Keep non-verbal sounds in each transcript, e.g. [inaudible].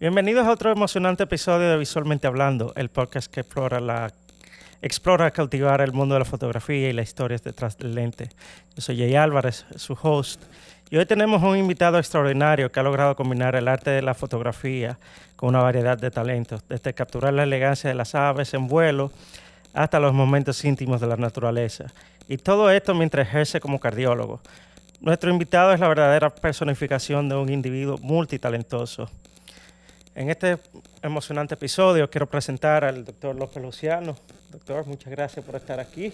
Bienvenidos a otro emocionante episodio de Visualmente Hablando, el podcast que explora explora cautivar el mundo de la fotografía y las historias detrás del lente. Yo soy Jay Álvarez, su host, y hoy tenemos un invitado extraordinario que ha logrado combinar el arte de la fotografía con una variedad de talentos, desde capturar la elegancia de las aves en vuelo hasta los momentos íntimos de la naturaleza. Y todo esto mientras ejerce como cardiólogo. Nuestro invitado es la verdadera personificación de un individuo multitalentoso en este emocionante episodio quiero presentar al doctor López Luciano. Doctor, muchas gracias por estar aquí.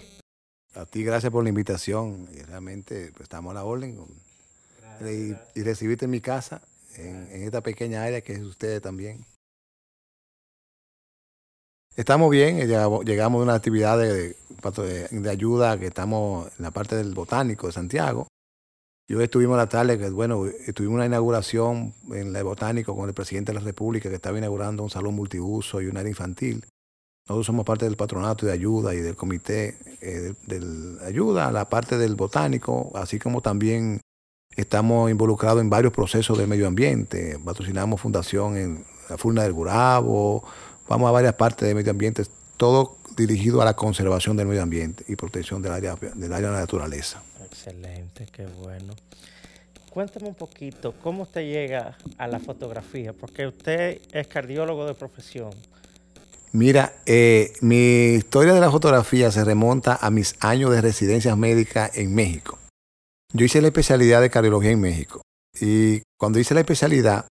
A ti gracias por la invitación. Y realmente pues, estamos a la orden. Y, y, recibirte en mi casa, en, esta pequeña área que es ustedes también. Estamos bien, llegamos de una actividad de, de ayuda que estamos en la parte del botánico de Santiago yo estuvimos la tarde, que bueno, tuvimos una inauguración en la Botánico con el presidente de la República que estaba inaugurando un salón multiuso y un área infantil. Nosotros somos parte del patronato de ayuda y del comité eh, de, ayuda a la parte del botánico, así como también estamos involucrados en varios procesos de medio ambiente. Patrocinamos fundación en la Furna del Gurabo, vamos a varias partes de medio ambiente, todo dirigido a la conservación del medio ambiente y protección del área de la naturaleza. Excelente, qué bueno. Cuéntame un poquito, ¿cómo usted llega a la fotografía? Porque usted es cardiólogo de profesión. Mira, eh, mi historia de la fotografía se remonta a mis años de residencias médicas en México. Yo hice la especialidad de cardiología en México. Y cuando hice la especialidad,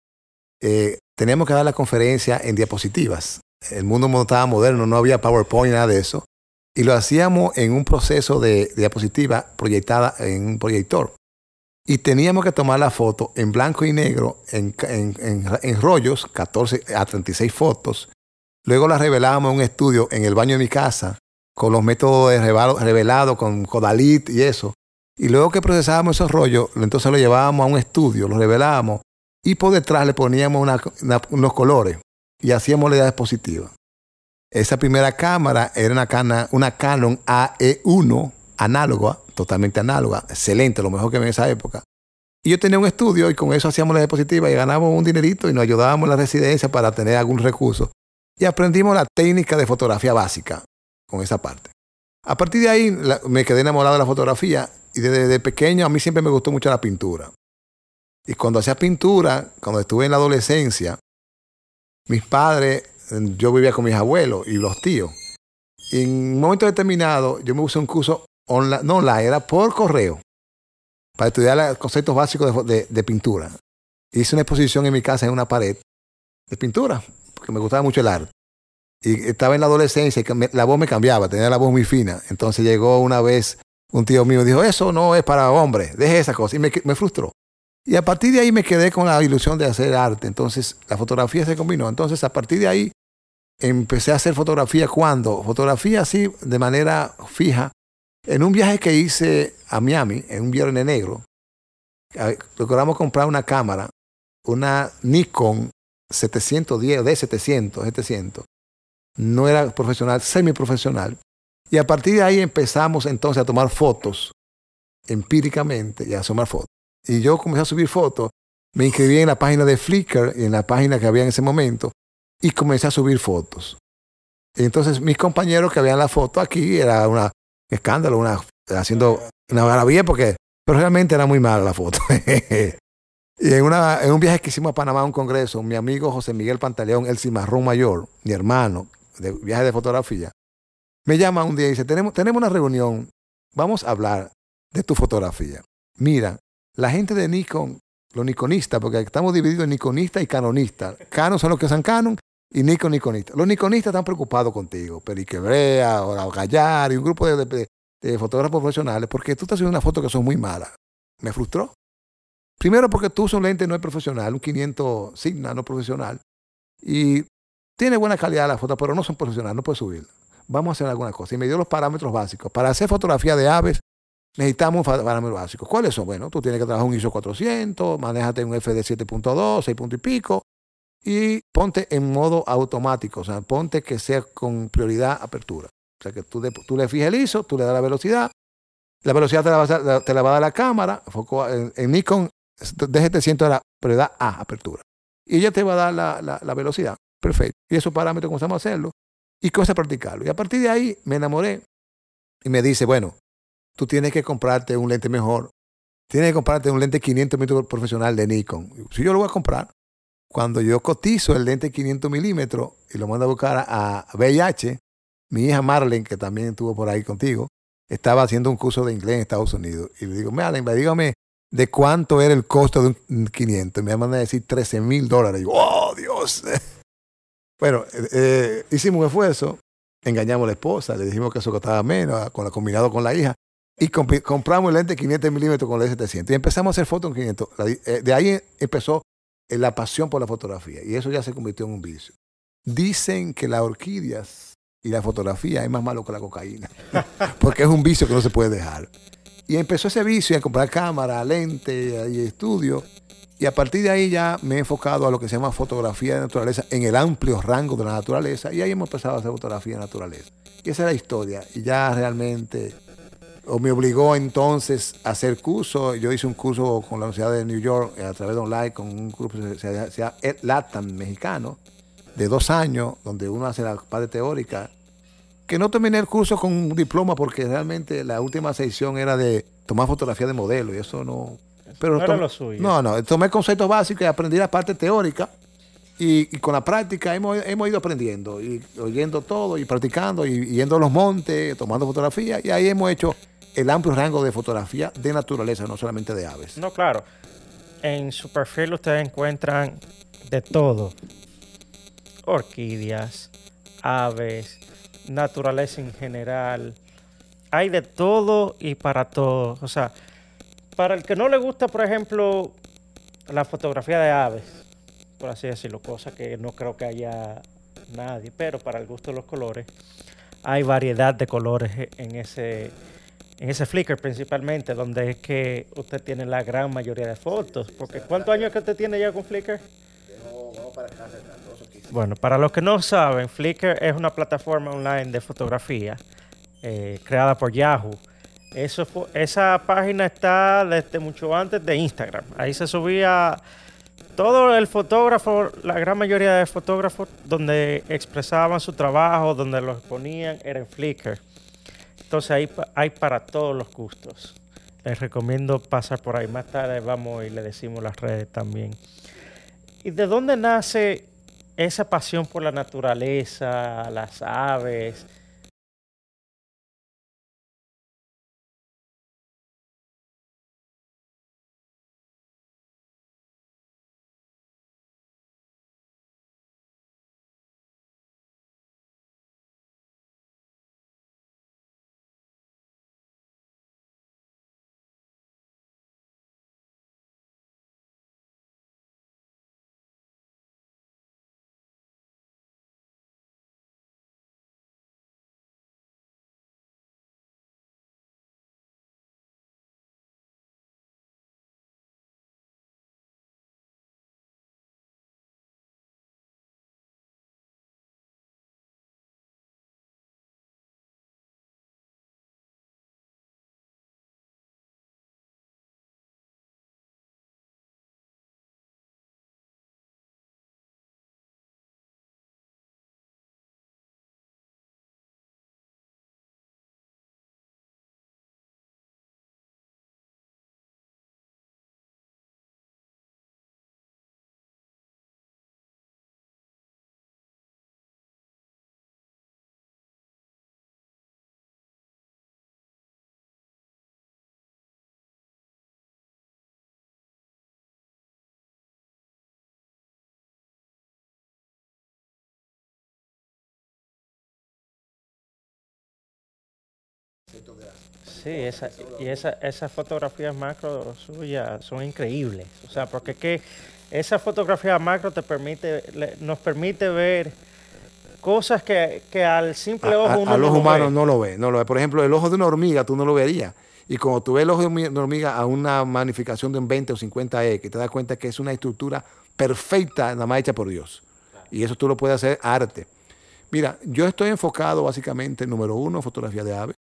eh, teníamos que dar la conferencia en diapositivas. El mundo estaba moderno, no había PowerPoint, nada de eso y lo hacíamos en un proceso de, diapositiva proyectada en un proyector. Y teníamos que tomar la foto en blanco y negro, en, rollos, 14 a 36 fotos. Luego la revelábamos en un estudio en el baño de mi casa, con los métodos revelados, con Codalit y eso. Y luego que procesábamos esos rollos, entonces lo llevábamos a un estudio, lo revelábamos y por detrás le poníamos unos colores y hacíamos la diapositiva. Esa primera cámara era una, una Canon AE1 análoga, totalmente análoga, excelente, lo mejor que vi en esa época. Y yo tenía un estudio y con eso hacíamos la diapositiva y ganábamos un dinerito y nos ayudábamos en la residencia para tener algún recurso. Y aprendimos la técnica de fotografía básica con esa parte. A partir de ahí me quedé enamorado de la fotografía y desde pequeño a mí siempre me gustó mucho la pintura. Y cuando hacía pintura, cuando estuve en la adolescencia, mis padres yo vivía con mis abuelos y los tíos. Y en un momento determinado, yo me puse un curso online, no online, era por correo, para estudiar los conceptos básicos de, pintura. Hice una exposición en mi casa en una pared de pintura, porque me gustaba mucho el arte. Y estaba en la adolescencia y la voz me cambiaba, tenía la voz muy fina. Entonces llegó una vez un tío mío y dijo, eso no es para hombres, deje esa cosa. Y me, me frustró. Y a partir de ahí me quedé con la ilusión de hacer arte. Entonces la fotografía se combinó. Entonces a partir de ahí empecé a hacer fotografía cuando, fotografía así de manera fija, en un viaje que hice a Miami, en un viernes negro, logramos comprar una cámara, una Nikon 710, D700, 700. No era profesional, semiprofesional. Y a partir de ahí empezamos entonces a tomar fotos empíricamente y a tomar fotos. Y yo comencé a subir fotos. Me inscribí en la página de Flickr y en la página que había en ese momento y comencé a subir fotos. entonces mis compañeros que veían la foto aquí era un escándalo, una, haciendo una maravilla porque pero realmente era muy mala la foto. [laughs] y en, una, en un viaje que hicimos a Panamá a un congreso, mi amigo José Miguel Pantaleón, el cimarrón mayor, mi hermano, de viaje de fotografía, me llama un día y dice, tenemos, tenemos una reunión, vamos a hablar de tu fotografía. Mira, la gente de Nikon, los nikonistas, porque estamos divididos en nikonistas y canonistas. Canon son los que usan Canon y Nikon Nikonista. Los Nikonistas están preocupados contigo, Periquebrea, o Gallar y un grupo de, fotógrafos profesionales, porque tú estás haciendo una foto que son muy malas. Me frustró. Primero porque tú usas un lente no es profesional, un 500 Signa no profesional, y tiene buena calidad la foto, pero no son profesionales, no puedes subirla. Vamos a hacer alguna cosa. Y me dio los parámetros básicos. Para hacer fotografía de aves, necesitamos parámetros básicos. ¿Cuáles son? Bueno, tú tienes que trabajar un ISO 400, manéjate un FD 7.2, 6 puntos y pico, y ponte en modo automático, o sea, ponte que sea con prioridad apertura. O sea, que tú, tú le fijes el ISO, tú le das la velocidad, la velocidad te la, va a, la dar la cámara, en, Nikon D700 era prioridad A, apertura. y ella te va a dar la, la- la velocidad. Perfecto. Y esos parámetros comenzamos a hacerlo y cosa a practicarlo. Y a partir de ahí me enamoré y me dice, bueno, tú tienes que comprarte un lente mejor. Tienes que comprarte un lente 500 milímetros profesional de Nikon. Si yo lo voy a comprar, cuando yo cotizo el lente 500 milímetros y lo mando a buscar a, VIH, mi hija Marlene, que también estuvo por ahí contigo, estaba haciendo un curso de inglés en Estados Unidos. Y le digo, Marlene, dígame de cuánto era el costo de un 500. Me mandan a decir 13 mil dólares. Y yo, oh, Dios. [laughs] bueno, eh, eh, hicimos un esfuerzo, engañamos a la esposa, le dijimos que eso costaba menos, con la, combinado con la hija, y compramos el lente 500 milímetros con el S700. Y empezamos a hacer fotos en 500. La di- eh, de ahí empezó la pasión por la fotografía, y eso ya se convirtió en un vicio. Dicen que las orquídeas y la fotografía es más malo que la cocaína, [laughs] porque es un vicio que no se puede dejar. Y empezó ese vicio a comprar cámara, lente y estudio. Y a partir de ahí ya me he enfocado a lo que se llama fotografía de naturaleza en el amplio rango de la naturaleza. Y ahí hemos empezado a hacer fotografía de naturaleza. Y esa es la historia. Y ya realmente o me obligó entonces a hacer curso. Yo hice un curso con la Universidad de New York a través de online con un grupo que se llama- LATAM mexicano de dos años, donde uno hace la parte teórica que no terminé el curso con un diploma porque realmente la última sección era de tomar fotografía de modelo y eso no... Pero no era lo suyo. No, no, tomé conceptos básicos y aprendí la parte teórica y, y con la práctica hemos, hemos ido aprendiendo y oyendo todo y practicando y yendo a los montes, tomando fotografías y ahí hemos hecho el amplio rango de fotografía de naturaleza, no solamente de aves. No, claro. En su perfil ustedes encuentran de todo. Orquídeas, aves, naturaleza en general. Hay de todo y para todo. O sea, para el que no le gusta, por ejemplo, la fotografía de aves, por así decirlo, cosa que no creo que haya nadie, pero para el gusto de los colores, hay variedad de colores en ese, en ese Flickr principalmente, donde es que usted tiene la gran mayoría de fotos. Porque ¿cuántos años que usted tiene ya con Flickr? Bueno, para los que no saben, Flickr es una plataforma online de fotografía eh, creada por Yahoo. Esa página está desde mucho antes de Instagram. Ahí se subía todo el fotógrafo, la gran mayoría de fotógrafos donde expresaban su trabajo, donde lo exponían, era en Flickr. Entonces pa- hay para todos los gustos. Les recomiendo pasar por ahí. Más tarde vamos y le decimos las redes también. ¿Y de dónde nace esa pasión por la naturaleza, las aves? Sí, esa, y esa, esas fotografías macro suyas son increíbles. O sea, porque es que esa fotografía macro te permite, le- nos permite ver cosas que, que al simple A, ojo a- uno a los no lo humanos ve. no lo ve, no lo ve. Por ejemplo, el ojo de una hormiga tú no lo verías. Y cuando tú ves el ojo de una hormiga a una magnificación de un 20 o 50x, te das cuenta que es una estructura perfecta, nada más hecha por Dios. Y eso tú lo puedes hacer arte. Mira, yo estoy enfocado básicamente, número uno, fotografía de aves.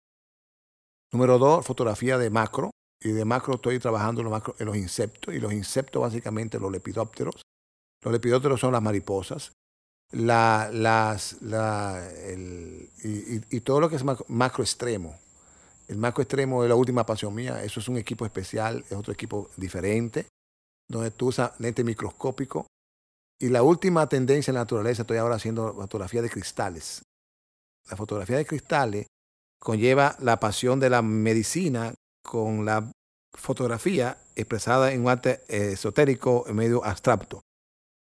Número dos, fotografía de macro. Y de macro estoy trabajando en los, macro- en los insectos. Y los insectos, básicamente, los lepidópteros, Los lepidópteros son las mariposas. La, las, la, el, y, y, todo lo que es macro extremo. El macro extremo es la última pasión mía. Eso es un equipo especial, es otro equipo diferente, donde tú usas lente microscópico. Y la última tendencia en la naturaleza, estoy ahora haciendo fotografía de cristales. La fotografía de cristales conlleva la pasión de la medicina con la fotografía expresada en un arte esotérico medio abstracto.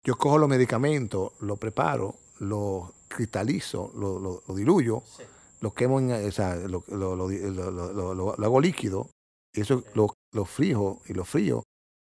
Yo cojo los medicamentos, los preparo, los cristalizo, lo, lo, diluyo, sí. lo quemo, o sea, lo, lo, hago líquido, y eso lo, lo frijo y lo frío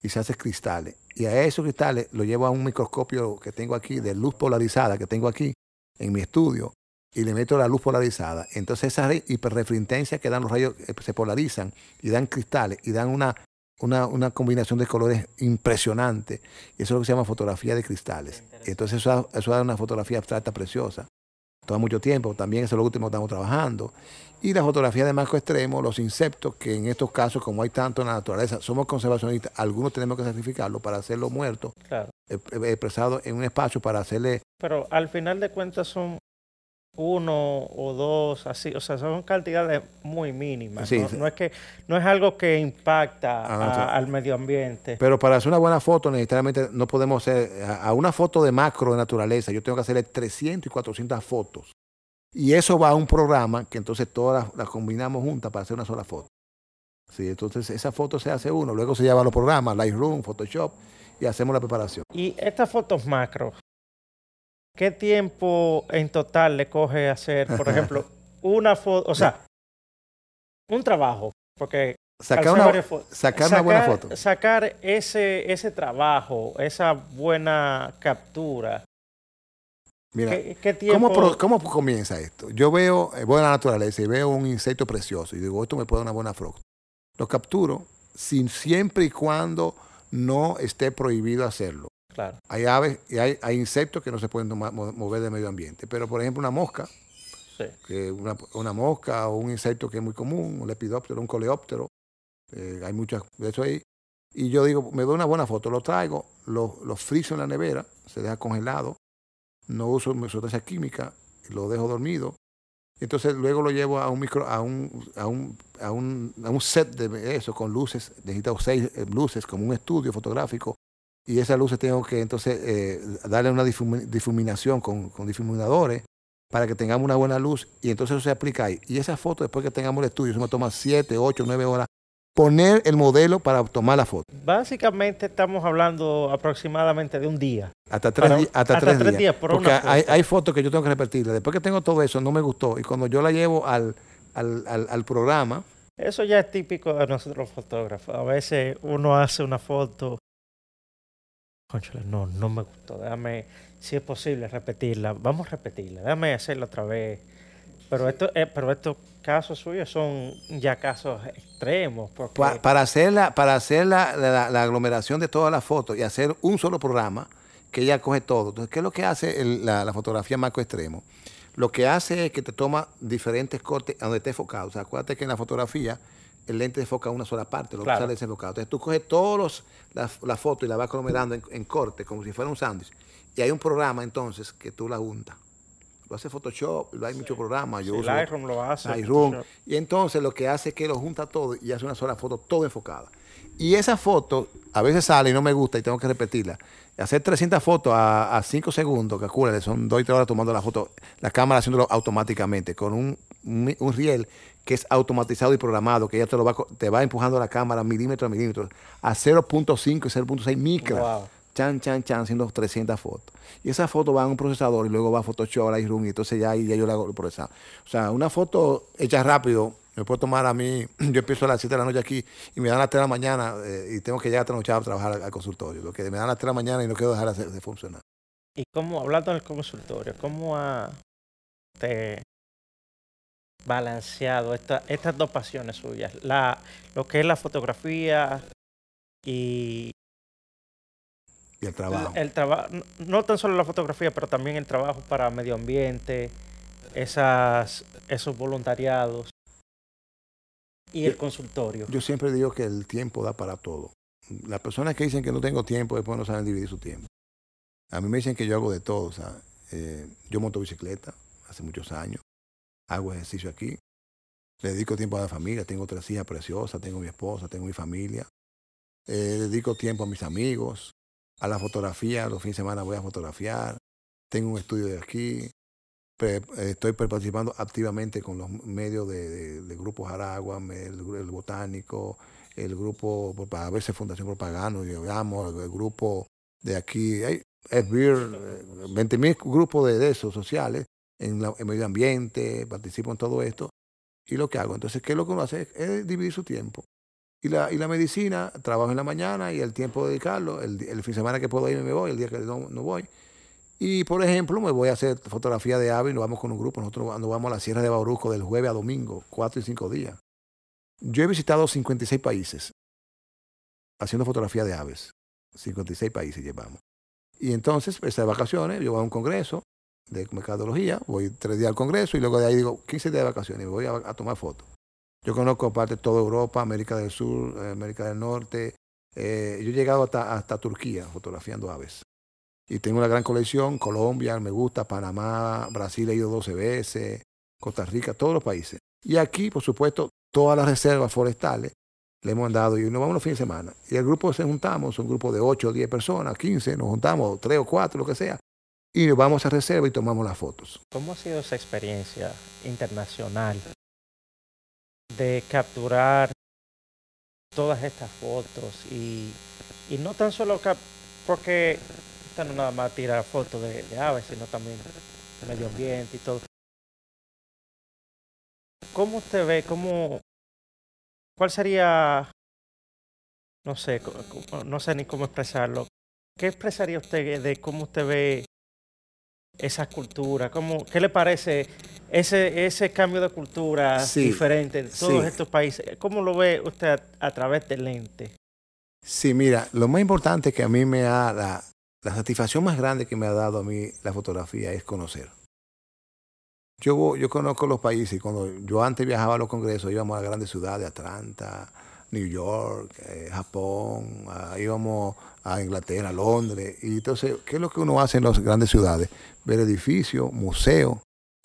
y se hace cristales. Y a esos cristales lo llevo a un microscopio que tengo aquí, de luz polarizada que tengo aquí en mi estudio, y le meto la luz polarizada. Entonces esas hiperrefrintencias que dan los rayos eh, se polarizan y dan cristales y dan una, una, una, combinación de colores impresionante. Y eso es lo que se llama fotografía de cristales. Entonces eso, eso da una fotografía abstracta preciosa. Toma mucho tiempo, también eso es lo último que estamos trabajando. Y la fotografía de marco extremo, los insectos, que en estos casos, como hay tanto en la naturaleza, somos conservacionistas, algunos tenemos que sacrificarlos para hacerlo muerto, claro. Eh, eh, expresado en un espacio para hacerle... Pero al final de cuentas son uno o dos, así, o sea, son cantidades muy mínimas. ¿no? no es que no es algo que impacta ah, a, al medio ambiente. Pero para hacer una buena foto, necesariamente no podemos hacer a una foto de macro de naturaleza, yo tengo que hacerle 300 y 400 fotos. Y eso va a un programa que entonces todas las, las combinamos juntas para hacer una sola foto. Sí, entonces esa foto se hace uno, luego se lleva a los programas, Lightroom, Photoshop, y hacemos la preparación. Y estas fotos macro, ¿qué tiempo en total le coge hacer, por ejemplo, [laughs] una foto, o sea, un trabajo? Porque sacar, una, sacar, sacar, una buena foto. Sacar ese, ese trabajo, esa buena captura. Mira, ¿Qué, qué tiempo? ¿cómo, ¿cómo, comienza esto? Yo veo, eh, voy a la naturaleza y veo un insecto precioso y digo, esto me puede dar una buena foto. Lo capturo sin, siempre y cuando no esté prohibido hacerlo. Claro. Hay aves y hay, hay, insectos que no se pueden mover del medio ambiente. Pero, por ejemplo, una mosca, sí. que una, una, mosca o un insecto que es muy común, un lepidóptero, un coleóptero, eh, hay muchas de eso ahí. Y yo digo, me doy una buena foto, lo traigo, lo, lo friso en la nevera, se deja congelado, no uso sustancia química, lo dejo dormido. Entonces luego lo llevo a un micro, a un, a un, a un, a un set de eso con luces, necesito seis eh, luces como un estudio fotográfico y esas luces tengo que entonces eh, darle una difuminación con, con, difuminadores para que tengamos una buena luz y entonces eso se aplica ahí. Y esa foto, después que tengamos el estudio, eso me toma 7, 8, 9 horas poner el modelo para tomar la foto. Básicamente estamos hablando aproximadamente de un día. Hasta tres, para, hasta hasta tres, días. por Porque una hay, hay, fotos que yo tengo que repetirle. Después que tengo todo eso, no me gustó. Y cuando yo la llevo al, al, al, al programa... Eso ya es típico de nosotros fotógrafos. A veces uno hace una foto No, no me gustó. Déjame, si es posible, repetirla. Vamos a repetirla. Déjame hacerla otra vez. Pero, esto, eh, pero estos casos suyos son ya casos extremos. Porque... Pa para hacer, la, para hacer la, la, aglomeración de todas las fotos y hacer un solo programa que ella coge todo. Entonces, ¿qué es lo que hace la, fotografía macro extremo? Lo que hace es que te toma diferentes cortes a donde esté enfocado. O sea, acuérdate que en la fotografía el lente enfoca una sola parte, lo claro. que sale desenfocado. Entonces tú coges todas las la fotos y la vas aglomerando en, en, corte, como si fuera un sándwich. Y hay un programa entonces que tú la juntas. Lo hace Photoshop, lo hay sí. muchos programas. Yo sí, uso Lightroom lo hace. Lightroom. Y entonces lo que hace es que lo junta todo y hace una sola foto todo enfocada. Y esa foto a veces sale y no me gusta y tengo que repetirla. Hacer 300 fotos a 5 segundos, calcula, son 2 y 3 horas tomando la foto, la cámara haciéndolo automáticamente, con un, un, un riel que es automatizado y programado, que ya te, lo va, te va empujando la cámara milímetro a milímetro, a 0.5 y 0.6 micras. Wow. Chan, chan, chan, haciendo 300 fotos. Y esa foto va a un procesador y luego va a Photoshop, a Lightroom, y entonces ya, ya yo la hago el procesado. O sea, una foto hecha rápido, me puedo tomar a mí, [clears throat] yo empiezo a las 7 de la noche aquí y me dan a las 3 de la mañana eh, y tengo que llegar a noche a trabajar al, al, consultorio. Lo que me dan a las 3 de la mañana y no quiero dejar de, de funcionar. Y cómo, hablando del consultorio, ¿cómo ha, te, balanceado esta, estas dos pasiones suyas, la, lo que es la fotografía y, y el trabajo. El, el trabajo, no tan solo la fotografía, pero también el trabajo para medio ambiente, esas, esos voluntariados y el consultorio. Yo siempre digo que el tiempo da para todo. Las personas que dicen que no tengo tiempo después no saben dividir su tiempo. A mí me dicen que yo hago de todo. O sea, eh, yo monto bicicleta hace muchos años. Hago ejercicio aquí. Dedico tiempo a la familia. Tengo tres hijas preciosas. Tengo mi esposa. Tengo mi familia. Eh, dedico tiempo a mis amigos. A la fotografía. Los fines de semana voy a fotografiar. Tengo un estudio de aquí. estoy participando activamente con los medios de, de, Grupo Jaragua, el, Botánico, el grupo, a veces Fundación Propaganda, digamos, el grupo de aquí, hay, es 20 mil grupos de, esos sociales en, el medio ambiente, participo en todo esto. Y lo que hago, entonces, ¿qué es lo que uno hace? Es dividir su tiempo. Y la, y la medicina, trabajo en la mañana y el tiempo de dedicarlo, el, el fin de semana que puedo ir me voy, el día que no, no voy. Y, por ejemplo, me voy a hacer fotografía de aves y nos vamos con un grupo. Nosotros nos vamos a la Sierra de Bauruco del jueves a domingo, cuatro y cinco días. Yo he visitado 56 países haciendo fotografía de aves. 56 países llevamos. Y entonces, esas vacaciones, yo voy a un congreso de mercadología, voy tres días al congreso y luego de ahí digo 15 días de vacaciones y voy a, tomar fotos. Yo conozco parte de toda Europa, América del Sur, eh, América del Norte. Eh, yo he llegado hasta, hasta Turquía fotografiando aves. Y tengo una gran colección, Colombia, me gusta, Panamá, Brasil he ido 12 veces, Costa Rica, todos los países. Y aquí, por supuesto, todas las reservas forestales le hemos dado y nos vamos los fines de semana. Y el grupo se juntamos, un grupo de 8 o 10 personas, 15, nos juntamos, 3 o 4, lo que sea, y vamos a reserva y tomamos las fotos. ¿Cómo ha sido esa experiencia internacional de capturar todas estas fotos y, y no tan solo porque no nada más tirar fotos de, de aves, sino también de medio ambiente y todo. ¿Cómo usted ve, cómo, cuál sería, no sé, no sé ni cómo expresarlo, qué expresaría usted de cómo usted ve esa cultura? ¿Cómo, ¿Qué le parece ese, ese cambio de cultura diferente en todos estos países? ¿Cómo lo ve usted a, través del lente? Sí, mira, lo más importante que a mí me da, la, la satisfacción más grande que me ha dado a mí la fotografía es conocer. Yo, yo conozco los países cuando yo antes viajaba a los congresos íbamos a grandes ciudades, Atlanta, New York, eh, Japón, íbamos a Inglaterra, Londres. Y entonces, ¿qué es lo que uno hace en las grandes ciudades? Ver edificios, museos.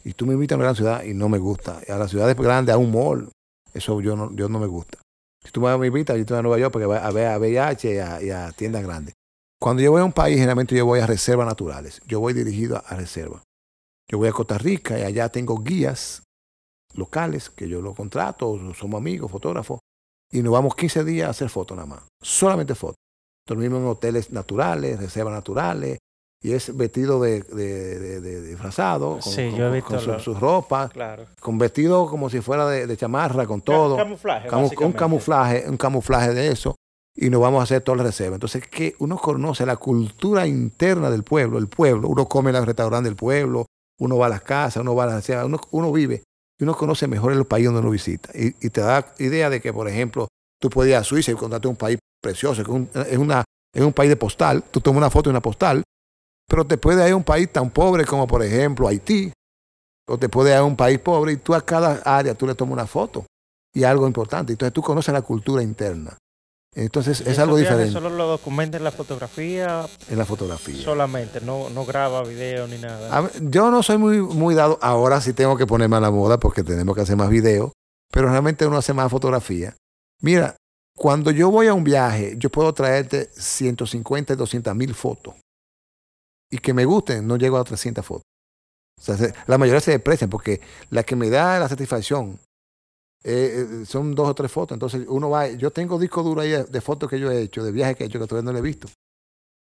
Y tú me invitas a una gran ciudad y no me gusta. A las ciudades grandes, a un mall, eso yo no, yo no me gusta. Si tú me invitas, yo estoy a Nueva York porque a ver a VIH y a, y a tiendas grandes. Cuando yo voy a un país, generalmente yo voy a reservas naturales. Yo voy dirigido a reservas. Yo voy a Costa Rica y allá tengo guías locales que yo lo contrato, somos amigos, fotógrafos, y nos vamos 15 días a hacer fotos nada más, solamente fotos. Dormimos en hoteles naturales, reservas naturales, y es vestido de, de, disfrazado, con, sus ropas, con vestido como si fuera de, chamarra, con todo. Camuflaje, un camuflaje, un camuflaje de eso, y nos vamos a hacer toda la reserva. Entonces, que uno conoce la cultura interna del pueblo, el pueblo, uno come en el restaurante del pueblo, uno va a las casas, uno va a las uno, uno vive y uno conoce mejor el país donde uno visita. Y, te da idea de que, por ejemplo, tú puedes ir a Suiza y encontrarte un país precioso, que es, una, es un país de postal, tú tomas una foto de una postal, pero te puede ir a un país tan pobre como, por ejemplo, Haití, o te puede ir a un país pobre y tú a cada área tú le tomas una foto y algo importante. Entonces tú conoces la cultura interna. Entonces es algo diferente. ¿Solo lo documenta en la fotografía? En la fotografía. Solamente, no, no graba video ni nada. yo no soy muy, muy dado, ahora sí tengo que ponerme a la moda porque tenemos que hacer más video, pero realmente uno hace más fotografía. Mira, cuando yo voy a un viaje, yo puedo traerte 150 y 200 mil fotos. Y que me gusten, no llego a 300 fotos. O sea, la mayoría se desprecian porque la que me da la satisfacción eh, eh, son dos o tres fotos. Entonces uno va, yo tengo disco duro ahí de, fotos que yo he hecho, de viajes que he hecho que todavía no le he visto.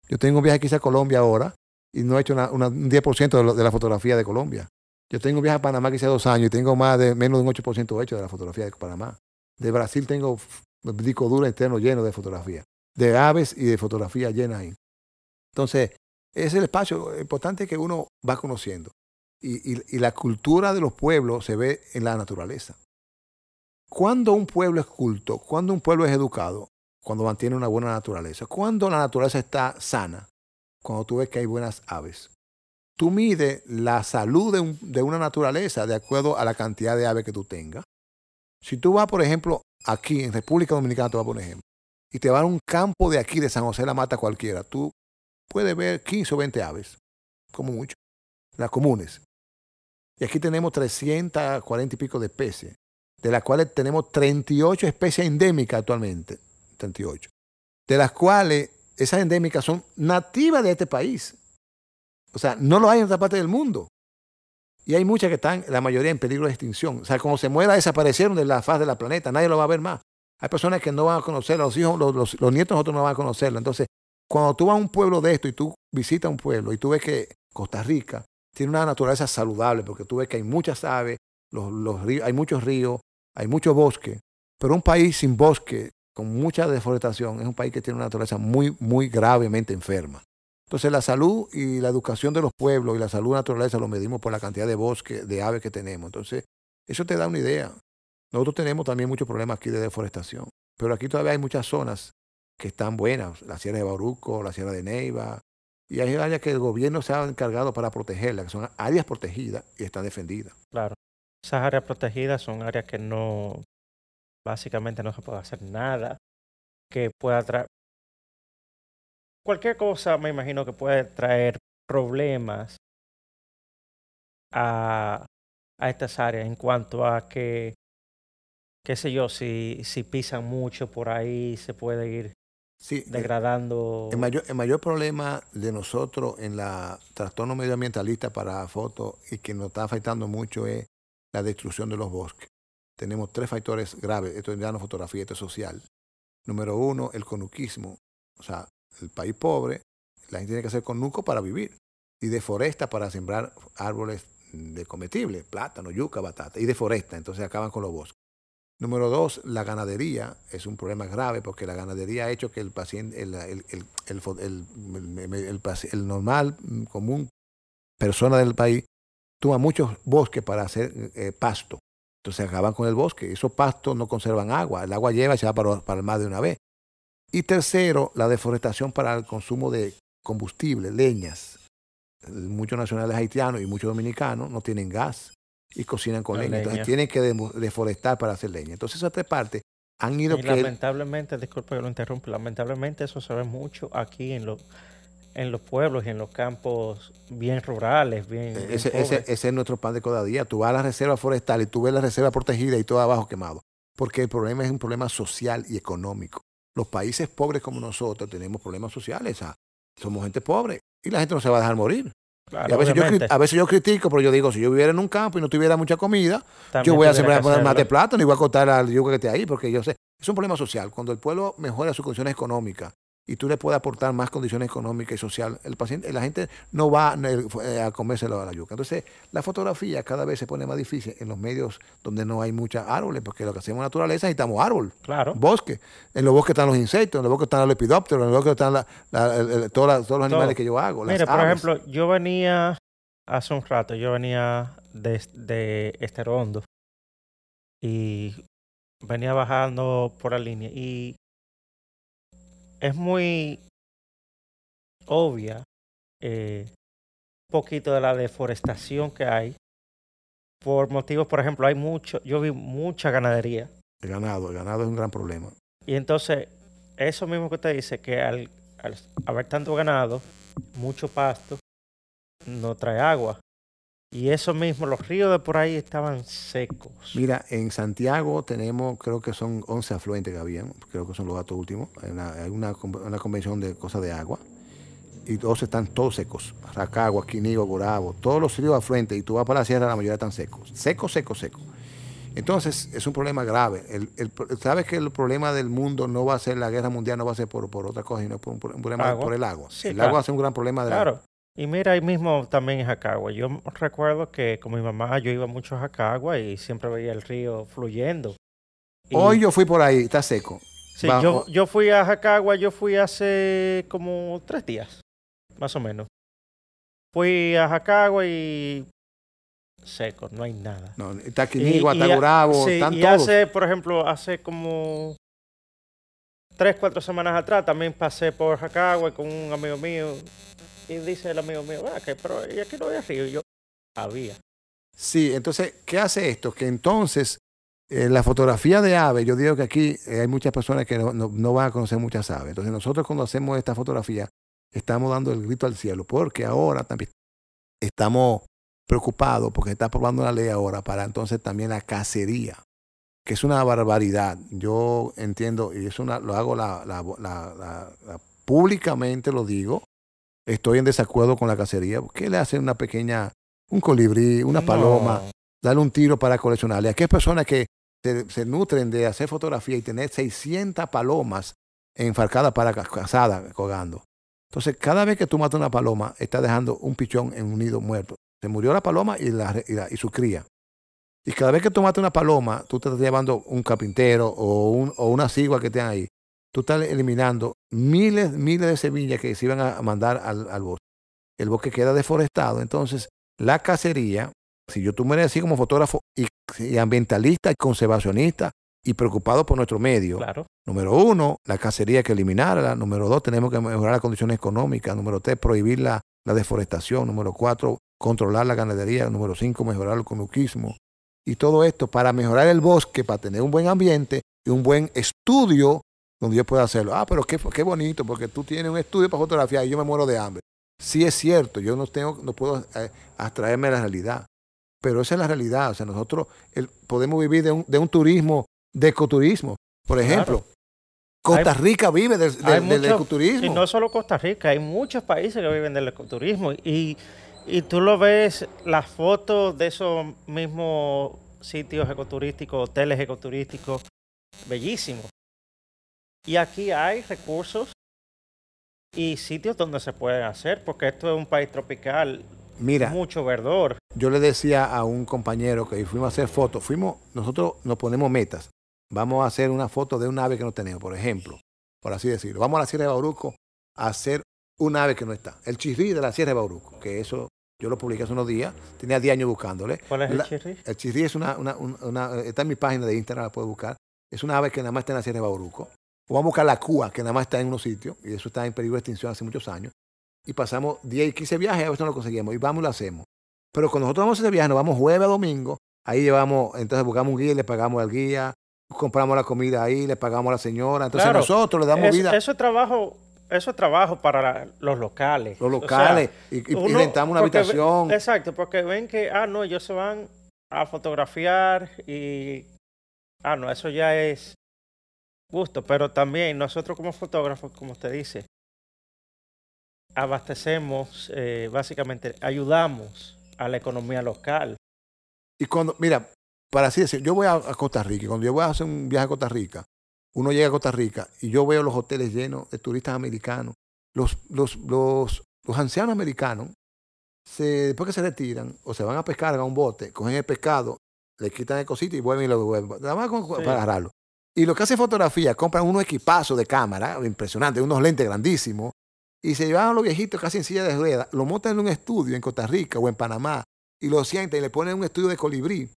Yo tengo un viaje que hice a Colombia ahora y no he hecho un 10% de, la fotografía de Colombia. Yo tengo un viaje a Panamá que hice dos años y tengo más de menos de un 8% hecho de la fotografía de Panamá. De Brasil tengo disco duro interno lleno de fotografía. De aves y de fotografía llena ahí. Entonces, es el espacio importante que uno va conociendo. y la cultura de los pueblos se ve en la naturaleza. Cuando un pueblo es culto, cuando un pueblo es educado, cuando mantiene una buena naturaleza, cuando la naturaleza está sana, cuando tú ves que hay buenas aves. Tú mides la salud de, una naturaleza de acuerdo a la cantidad de aves que tú tengas. Si tú vas, por ejemplo, aquí en República Dominicana, te vas por ejemplo, y te vas a un campo de aquí, de San José de la Mata cualquiera, tú puedes ver 15 o 20 aves, como mucho, las comunes. Y aquí tenemos 340 y pico de especies, de las cuales tenemos 38 especies endémicas actualmente, 38, de las cuales esas endémicas son nativas de este país. O sea, no lo hay en otra parte del mundo. Y hay muchas que están, la mayoría en peligro de extinción. O sea, como se muera, desaparecieron de la faz del planeta, nadie lo va a ver más. Hay personas que no van a conocerlo, los hijos, los, los, nietos nosotros no van a conocerlo. Entonces, cuando tú vas a un pueblo de esto y tú visitas un pueblo y tú ves que Costa Rica tiene una naturaleza saludable, porque tú ves que hay muchas aves, los, los hay muchos ríos, hay mucho bosque, pero un país sin bosque, con mucha deforestación, es un país que tiene una naturaleza muy, muy gravemente enferma. Entonces la salud y la educación de los pueblos y la salud de naturaleza lo medimos por la cantidad de bosque, de aves que tenemos. Entonces, eso te da una idea. Nosotros tenemos también muchos problemas aquí de deforestación, pero aquí todavía hay muchas zonas que están buenas, la Sierra de Bauruco, la Sierra de Neiva, y hay áreas que el gobierno se ha encargado para protegerlas, que son áreas protegidas y están defendidas. Claro. Esas áreas protegidas son áreas que no, básicamente no se puede hacer nada que pueda. Cualquier cosa me imagino que puede traer problemas a, a estas áreas en cuanto a que, qué sé yo, si, si pisan mucho por ahí se puede ir Sí, degradando. El mayor, el mayor problema de nosotros en la trastorno medioambientalista para fotos y que nos está afectando mucho es la destrucción de los bosques. Tenemos tres factores graves, esto es ya no fotografía, esto es social. Número uno, el conuquismo. O sea, el país pobre, la gente tiene que hacer conuco para vivir. Y deforesta para sembrar árboles de comestibles, plátano, yuca, batata. Y deforesta, entonces acaban con los bosques. Número dos, la ganadería es un problema grave porque la ganadería ha hecho que el paciente, el, el, el, el normal, común, persona del país, toma muchos bosques para hacer eh, pasto. Entonces acaban con el bosque. Esos pastos no conservan agua. El agua lleva y se va para, para de una vez. Y tercero, la deforestación para el consumo de combustible, leñas. Muchos nacionales haitianos y muchos dominicanos no tienen gas y cocinan con leña. leña. Entonces tienen que deforestar para hacer leña. Entonces esas tres partes han ido Y que... lamentablemente, disculpe que lo interrumpa, lamentablemente eso se ve mucho aquí en los en los pueblos y en los campos bien rurales, bien, bien Ese, ese- ese es nuestro pan de cada día. Tú vas a la reserva forestal y tú ves la reserva protegida y todo abajo quemado. Porque el problema es un problema social y económico. Los países pobres como nosotros tenemos problemas sociales. somos gente pobre y la gente no se va a dejar morir. Claro, y a veces, yo, a veces yo critico, pero yo digo, si yo viviera en un campo y no tuviera mucha comida, también yo voy a sembrar poner más de plátano y voy a cortar al yuca que esté ahí, porque yo sé, es un problema social. Cuando el pueblo mejora sus condiciones económicas y tú le puedes aportar más condiciones económicas y social, el paciente, la gente no va eh, a comérselo a la yuca. Entonces, la fotografía cada vez se pone más difícil en los medios donde no hay muchos árboles, porque lo que hacemos en naturaleza necesitamos árbol, Claro. bosque. En los bosques están los insectos, en los bosques están los lepidópteros, en los bosques están la- el- todos los animales Todo. que yo hago. Mire, por aves. ejemplo, yo venía hace un rato, yo venía de, de Esterondo y venía bajando por la línea y es muy obvia eh, un poquito de la deforestación que hay por motivos, por ejemplo, hay mucho, yo vi mucha ganadería El ganado, el ganado es un gran problema. y entonces eso mismo que usted dice que al, al haber tanto ganado, mucho pasto, no trae agua. Y eso mismo, los ríos de por ahí estaban secos. Mira, en Santiago tenemos, creo que son 11 afluentes que habían, creo que son los datos últimos. Hay una, hay una, con- una convención de cosas de agua y todos están todos secos. Racagua, Quinigo, Gorabo, todos los ríos afluentes y tú vas para la sierra, la mayoría están secos. Seco, seco, seco. Entonces, es un problema grave. El, el pro- Sabes que el problema del mundo no va a ser la guerra mundial, no va a ser por, por otra cosa, sino por un, problema Agua. por el agua. Sí, el claro. agua hace un gran problema de la- Claro. Y mira, ahí mismo también en Jacagua. Yo recuerdo que con mi mamá yo iba mucho a Jacagua y siempre veía el río fluyendo. Y- Hoy yo fui por ahí, está seco. Sí, Va- yo, yo fui a Jacagua, yo fui hace como tres días, más o menos. Fui a Jacagua y seco, no hay nada. No, está Y- Quinigua, y está a- Gurabo, sí, están y todos. hace, por ejemplo, hace como tres, cuatro semanas atrás también pasé por Jacagua con un amigo mío y dice el amigo mío, "Ven acá, pero ¿y aquí no había río? Yo, había. Sí, entonces, ¿qué hace esto? Que entonces, eh, la fotografía de aves, yo digo que aquí eh, hay muchas personas que no, no- no van a conocer muchas aves. Entonces, nosotros cuando hacemos esta fotografía, estamos dando el grito al cielo, porque ahora también estamos preocupados porque está aprobando la ley ahora para entonces también la cacería, que es una barbaridad. Yo entiendo, y eso lo hago la, la, la, públicamente, lo digo, estoy en desacuerdo con la cacería. ¿Qué le hace una pequeña, un colibrí, una paloma, darle un tiro para coleccionarle? Aquí hay personas que se, se, nutren de hacer fotografía y tener 600 palomas enfarcadas para cazadas, colgando. Entonces, cada vez que tú matas una paloma, estás dejando un pichón en un nido muerto. Se murió la paloma y, la, y, su cría. Y cada vez que tú matas una paloma, tú te estás llevando un carpintero o, un, o una cigua que estén ahí. Tú estás eliminando miles, miles de semillas que se iban a mandar al, al bosque. El bosque queda deforestado. Entonces, la cacería, si yo tú me eres así como fotógrafo y, y ambientalista y conservacionista, y preocupados por nuestro medio. Claro. Número uno, la cacería hay que eliminarla. Número dos, tenemos que mejorar las condiciones económicas. Número tres, prohibir la, deforestación. Número cuatro, controlar la ganadería. Número cinco, mejorar el conuquismo. Y todo esto para mejorar el bosque, para tener un buen ambiente y un buen estudio donde yo pueda hacerlo. Ah, pero qué, qué bonito, porque tú tienes un estudio para fotografiar y yo me muero de hambre. Sí es cierto, yo no, tengo, no puedo eh, abstraerme de la realidad, pero esa es la realidad. O sea, nosotros podemos vivir de un, de un turismo de ecoturismo. Por ejemplo, Costa Rica vive del, ecoturismo. Y no solo Costa Rica, hay muchos países que viven del ecoturismo. Y, y tú lo ves, las fotos de esos mismos sitios ecoturísticos, hoteles ecoturísticos, bellísimos. Y aquí hay recursos y sitios donde se pueden hacer, porque esto es un país tropical. Mira, mucho verdor. Yo le decía a un compañero que fuimos a hacer fotos, fuimos, nosotros nos ponemos metas vamos a hacer una foto de un ave que no tenemos, por ejemplo, por así decirlo. Vamos a la Sierra de Bauruco a hacer un ave que no está. El chirrí de la Sierra de Bauruco, que eso yo lo publiqué hace unos días, tenía 10 años buscándole. ¿Cuál es el chirrí? El chirrí es una, una, está en mi página de Instagram, la puedes buscar. Es una ave que nada más está en la Sierra de Bauruco. O vamos a buscar la cúa, que nada más está en unos sitios, y eso está en peligro de extinción hace muchos años. Y pasamos 10 y 15 viajes, a veces no lo conseguimos, y vamos y lo hacemos. Pero cuando nosotros vamos a ese viaje, nos vamos jueves a domingo, ahí llevamos, entonces buscamos un guía, le pagamos al guía, compramos la comida ahí, le pagamos a la señora. Entonces nosotros le damos vida. Eso es trabajo, eso es trabajo para los locales. Los locales. y, rentamos una habitación. exacto, porque ven que, ah, no, ellos se van a fotografiar y, ah, no, eso ya es gusto. Pero también nosotros como fotógrafos, como usted dice, abastecemos, eh, básicamente, ayudamos a la economía local. Y cuando, mira, para así decir, yo voy a, Costa Rica y cuando yo voy a hacer un viaje a Costa Rica, uno llega a Costa Rica y yo veo los hoteles llenos de turistas americanos. Los, los, los, los ancianos americanos, se, después que se retiran o se van a pescar a un bote, cogen el pescado, le quitan el cosito y vuelven y lo devuelven. Nada más para agarrarlo. Y lo que hace fotografía, compran unos equipazos de cámara impresionantes, unos lentes grandísimos, y se llevan a los viejitos casi en silla de ruedas, lo montan en un estudio en Costa Rica o en Panamá, y lo sientan y le ponen un estudio de colibrí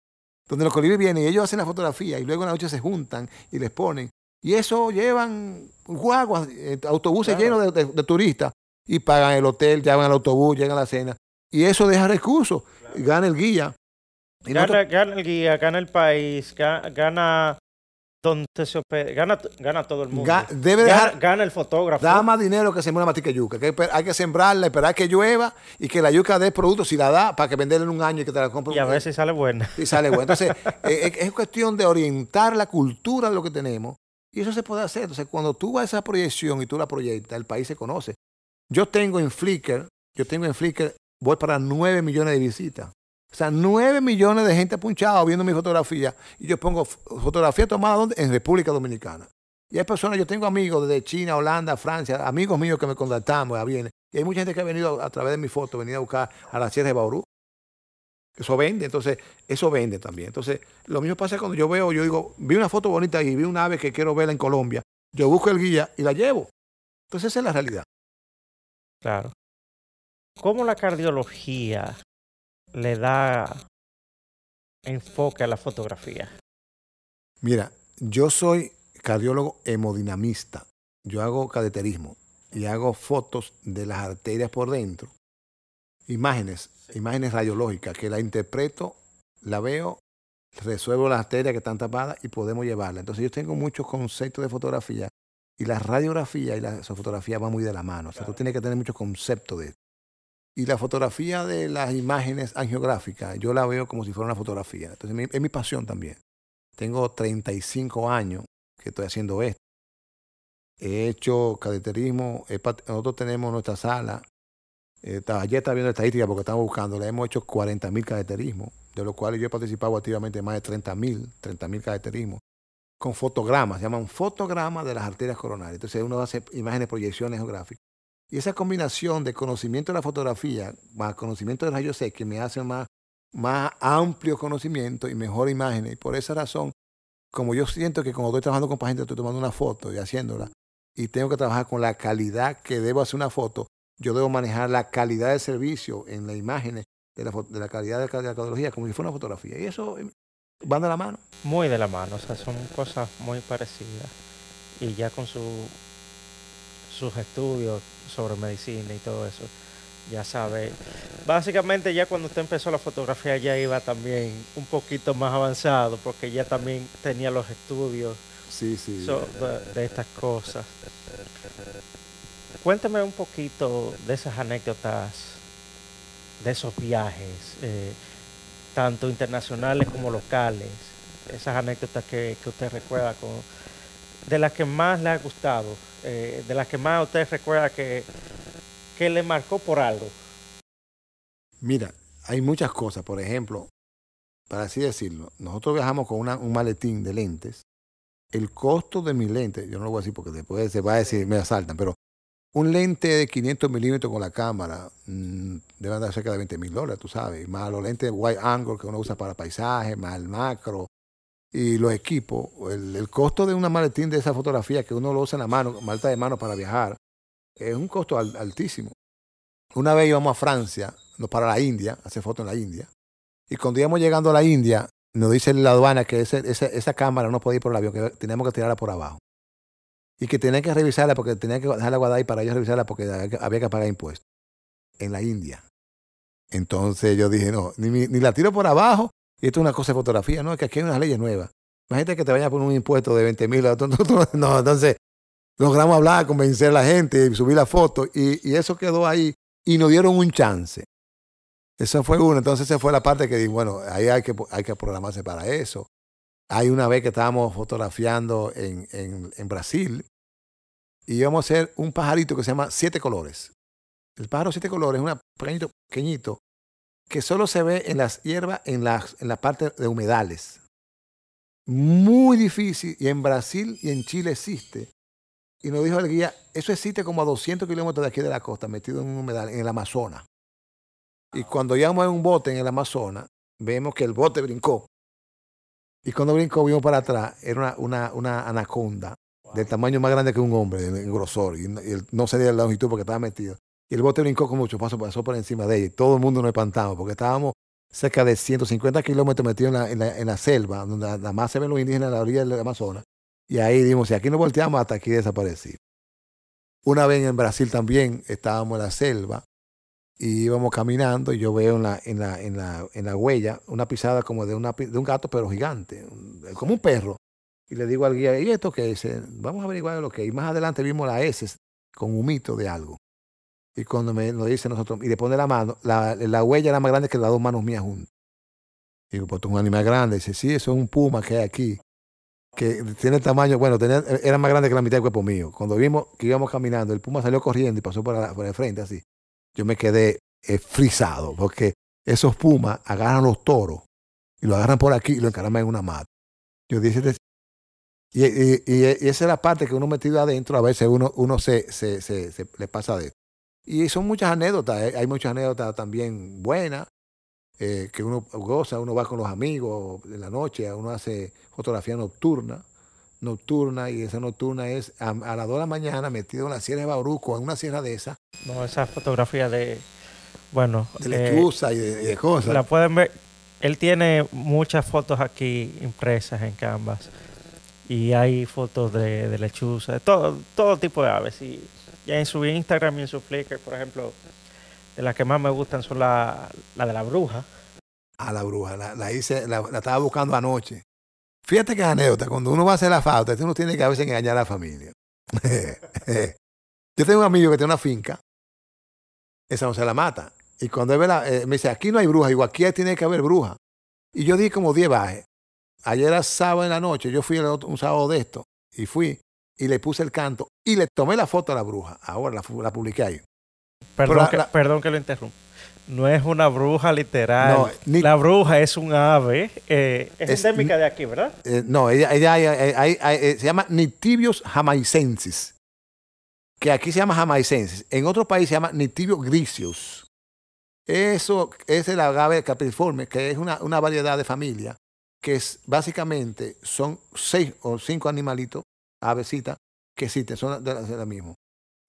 donde los colibríes vienen y ellos hacen la fotografía y luego en la noche se juntan y les ponen. Y eso llevan guaguas, eh, autobuses llenos de, turistas y pagan el hotel, llevan el autobús, llegan a la cena. Y eso deja recursos, gana el guía. Gana, gana, el guía, gana el país, gana donde se gana, gana todo el mundo. debe dejar, gana, el fotógrafo. Da más dinero que sembrar matica yuca. Que hay que sembrarla, esperar que llueva y que la yuca dé producto si la da para que venderla en un año y que te la compre. Y a ver si sale buena. Y sale buena. Entonces, [laughs] eh, es, cuestión de orientar la cultura de lo que tenemos y eso se puede hacer. Entonces, cuando tú vas a esa proyección y tú la proyectas, el país se conoce. Yo tengo en Flickr, yo tengo en Flickr, voy para 9 millones de visitas. O sea, 9 millones de gente punchado viendo mi fotografía y yo pongo fotografía tomada en República Dominicana. Y hay personas, yo tengo amigos desde China, Holanda, Francia, amigos míos que me contactamos. Y hay mucha gente que ha venido a través de mi foto, venido a buscar a la Sierra de Bauru. Eso vende, entonces, eso vende también. Entonces, lo mismo pasa cuando yo veo, yo digo, vi una foto bonita y vi un ave que quiero verla en Colombia. Yo busco el guía y la llevo. Entonces, esa es la realidad. Claro. ¿Cómo la cardiología le da enfoque a la fotografía? Mira, yo soy cardiólogo hemodinamista. Yo hago cateterismo y hago fotos de las arterias por dentro. Imágenes, imágenes radiológicas que la interpreto, la veo, resuelvo las arterias que están tapadas y podemos llevarla. Entonces yo tengo muchos conceptos de fotografía Y la radiografía y la fotografía van muy de la mano. O sea, tú tienes que tener mucho concepto de esto. Y la fotografía de las imágenes angiográficas, yo la veo como si fuera una fotografía. Entonces, es mi pasión también. Tengo 35 años que estoy haciendo esto. He hecho cadeterismo. nosotros tenemos nuestra sala. Eh, estaba viendo estadística porque estamos buscando. Le hemos hecho 40 mil cadeterismos, de los cuales yo he participado activamente en más de 30 mil, 30 mil cadeterismos con fotogramas, se llaman fotogramas de las arterias coronarias. Entonces uno hace imágenes, proyecciones geográficas. Y esa combinación de conocimiento de la fotografía más conocimiento de rayos X que me hace más, más amplio conocimiento y mejor imágenes. Y por esa razón, como yo siento que cuando estoy trabajando con pacientes, estoy tomando una foto y haciéndola, y tengo que trabajar con la calidad que debo hacer una foto, yo debo manejar la calidad de servicio en las imágenes de la, de la calidad de la cardiología como si fuera una fotografía. Y eso van de la mano. Muy de la mano, o sea, son cosas muy parecidas. Y ya con su, sus estudios sobre medicina y todo eso, ya sabe. Básicamente ya cuando usted empezó la fotografía ya iba también un poquito más avanzado, porque ya también tenía los estudios sí, sí. de, estas cosas. Cuéntame un poquito de esas anécdotas, de esos viajes. Eh, tanto internacionales como locales, esas anécdotas que, usted recuerda, con, de las que más le ha gustado, eh, de las que más usted recuerda que, que le marcó por algo. Mira, hay muchas cosas, por ejemplo, para así decirlo, nosotros viajamos con un maletín de lentes. El costo de mi lente, yo no lo voy a decir porque después se va a decir, me asaltan, pero un lente de 500 milímetros con la cámara mm, debe andar cerca de 20 mil dólares, tú sabes. Más los lentes wide angle que uno usa para paisaje, más el macro y los equipos. El, costo de una maletín de esa fotografía que uno lo usa en la mano, malta de mano para viajar, es un costo altísimo. Una vez íbamos a Francia, no, para la India, hacer fotos en la India. Y cuando íbamos llegando a la India, nos dice la aduana que esa cámara no podía ir por el avión, que teníamos que tirarla por abajo y que tenían que revisarla porque tenían que dejarla guardada y para ellos revisarla porque había que pagar impuestos en la India. Entonces yo dije, no, ni, la tiro por abajo y esto es una cosa de fotografía, no, es que aquí hay unas leyes nuevas. Imagínate que te vaya a poner un impuesto de 20 mil. [laughs] No, entonces logramos hablar, convencer a la gente, subir la foto y, eso quedó ahí y nos dieron un chance. Eso fue uno. Entonces esa fue la parte que dije, bueno, ahí hay que, hay que programarse para eso. Hay una vez que estábamos fotografiando en, en, Brasil y íbamos a hacer un pajarito que se llama Siete Colores. El pájaro Siete Colores es un pequeñito, pequeñito que solo se ve en las hierbas, en, las, en la parte de humedales. Muy difícil y en Brasil y en Chile existe. Y nos dijo el guía, eso existe como a 200 kilómetros de aquí de la costa, metido en un humedal, en el Amazonas. Y cuando íbamos en un bote en el Amazonas, vemos que el bote brincó y cuando brincó, vimos para atrás, era una, una, una anaconda del tamaño más grande que un hombre, en, grosor. Y, no sería la longitud porque estaba metido. Y el bote brincó con mucho paso, pasó por encima de ella. Y todo el mundo nos espantamos porque estábamos cerca de 150 kilómetros metidos en la, en la, en selva, donde nada más se ven los indígenas a la orilla del Amazonas. Y ahí dimos, si aquí nos volteamos, hasta aquí desaparecimos. Una vez en Brasil también estábamos en la selva y íbamos caminando y yo veo en la, en la, en la, en la huella una pisada como de, una, de un gato, pero gigante, como un perro. Y le digo al guía, ¿y esto qué? Vamos a averiguar lo que es. Y más adelante vimos la S con un mito de algo. Y cuando me lo dice nosotros, y le pone la mano, la, la huella era más grande que las dos manos mías juntas. Y digo, pues es un animal grande. dice, sí, eso es un puma que hay aquí. Que tiene el tamaño, bueno, tenía, era más grande que la mitad del cuerpo mío. Cuando vimos que íbamos caminando, el puma salió corriendo y pasó por, por el frente así yo me quedé eh, frisado, porque esos pumas agarran los toros y lo agarran por aquí y lo encaraman en una mata. Yo dije, y, y, esa es la parte que uno metido adentro, a veces uno, uno se, se, se, le pasa de Y son muchas anécdotas, eh, hay muchas anécdotas también buenas, eh, que uno goza, uno va con los amigos en la noche, uno hace fotografía nocturna, nocturna, y esa nocturna es a, las 2 de la mañana metido en la sierra de Bauruco, en una sierra de esa. No, esa fotografía de, bueno... De lechuza y, de, cosas. La pueden ver, él tiene muchas fotos aquí impresas en Canvas, y hay fotos de, de lechuza, de todo, todo tipo de aves, y ya en su Instagram y en su Flickr, por ejemplo, de las que más me gustan son la, la de la bruja. Ah, la bruja, la, hice, la, la estaba buscando anoche. Fíjate que anécdota, cuando uno va a hacer la falta, uno tiene que a veces engañar a la familia. [laughs] Yo tengo un amigo que tiene una finca, esa no se la mata. Y cuando él ve la- eh, me dice, aquí no hay bruja, digo, aquí tiene que haber bruja. Y yo di como 10 bajes. Ayer era sábado en la noche, yo fui el otro- un sábado de esto, y fui, y le puse el canto, y le tomé la foto a la bruja. Ahora la, publiqué ahí. Perdón, la- que, la- perdón que lo interrumpa. No es una bruja literal. No, ni- la bruja es un ave. eh, es, Es- endémica de aquí, ¿verdad? Eh, no, ella, ella, ella- eh, eh, se llama Nitibios jamaicensis, que aquí se llama jamaicensis. En otro país se llama Nitibio grisius. Eso es el agave capriforme, que es una, una variedad de familia, que es básicamente son seis o cinco animalitos, avesitas, que existen, son de la, de la misma.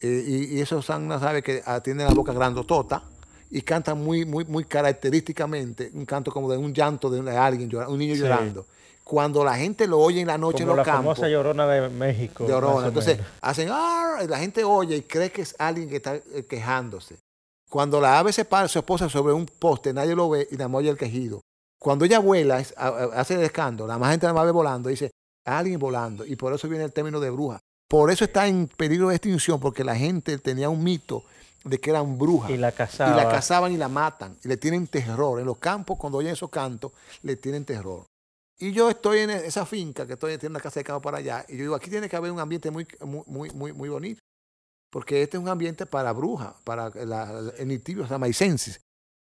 Eh, y, y esos son unas aves que tienen la boca grandotota y cantan muy, muy, muy característicamente, un canto como de un llanto de, alguien, llorando, un niño Sí. llorando. Cuando la gente lo oye en la noche Como en la los campos, famosa llorona de México. de más Orona. o Entonces hacen "Ar", y la gente oye y cree que es alguien que está eh, quejándose. Cuando la ave se para su esposa sobre un poste, nadie lo ve y nada más oye el quejido. Cuando ella vuela, hace el escándalo, la más gente nada más ve volando, dice, alguien volando. Y por eso viene el término de bruja. Por eso está en peligro de extinción, porque la gente tenía un mito de que eran brujas. Y la cazaba. Y la cazaban y la matan. Y le tienen terror. En los campos, cuando oyen esos cantos, le tienen terror. Y yo estoy en esa finca, que estoy tiene una casa de campo para allá, y yo digo, aquí tiene que haber un ambiente muy, muy, muy, muy, muy bonito. Porque este es un ambiente para brujas, para la, la, el nitibio samaicensis.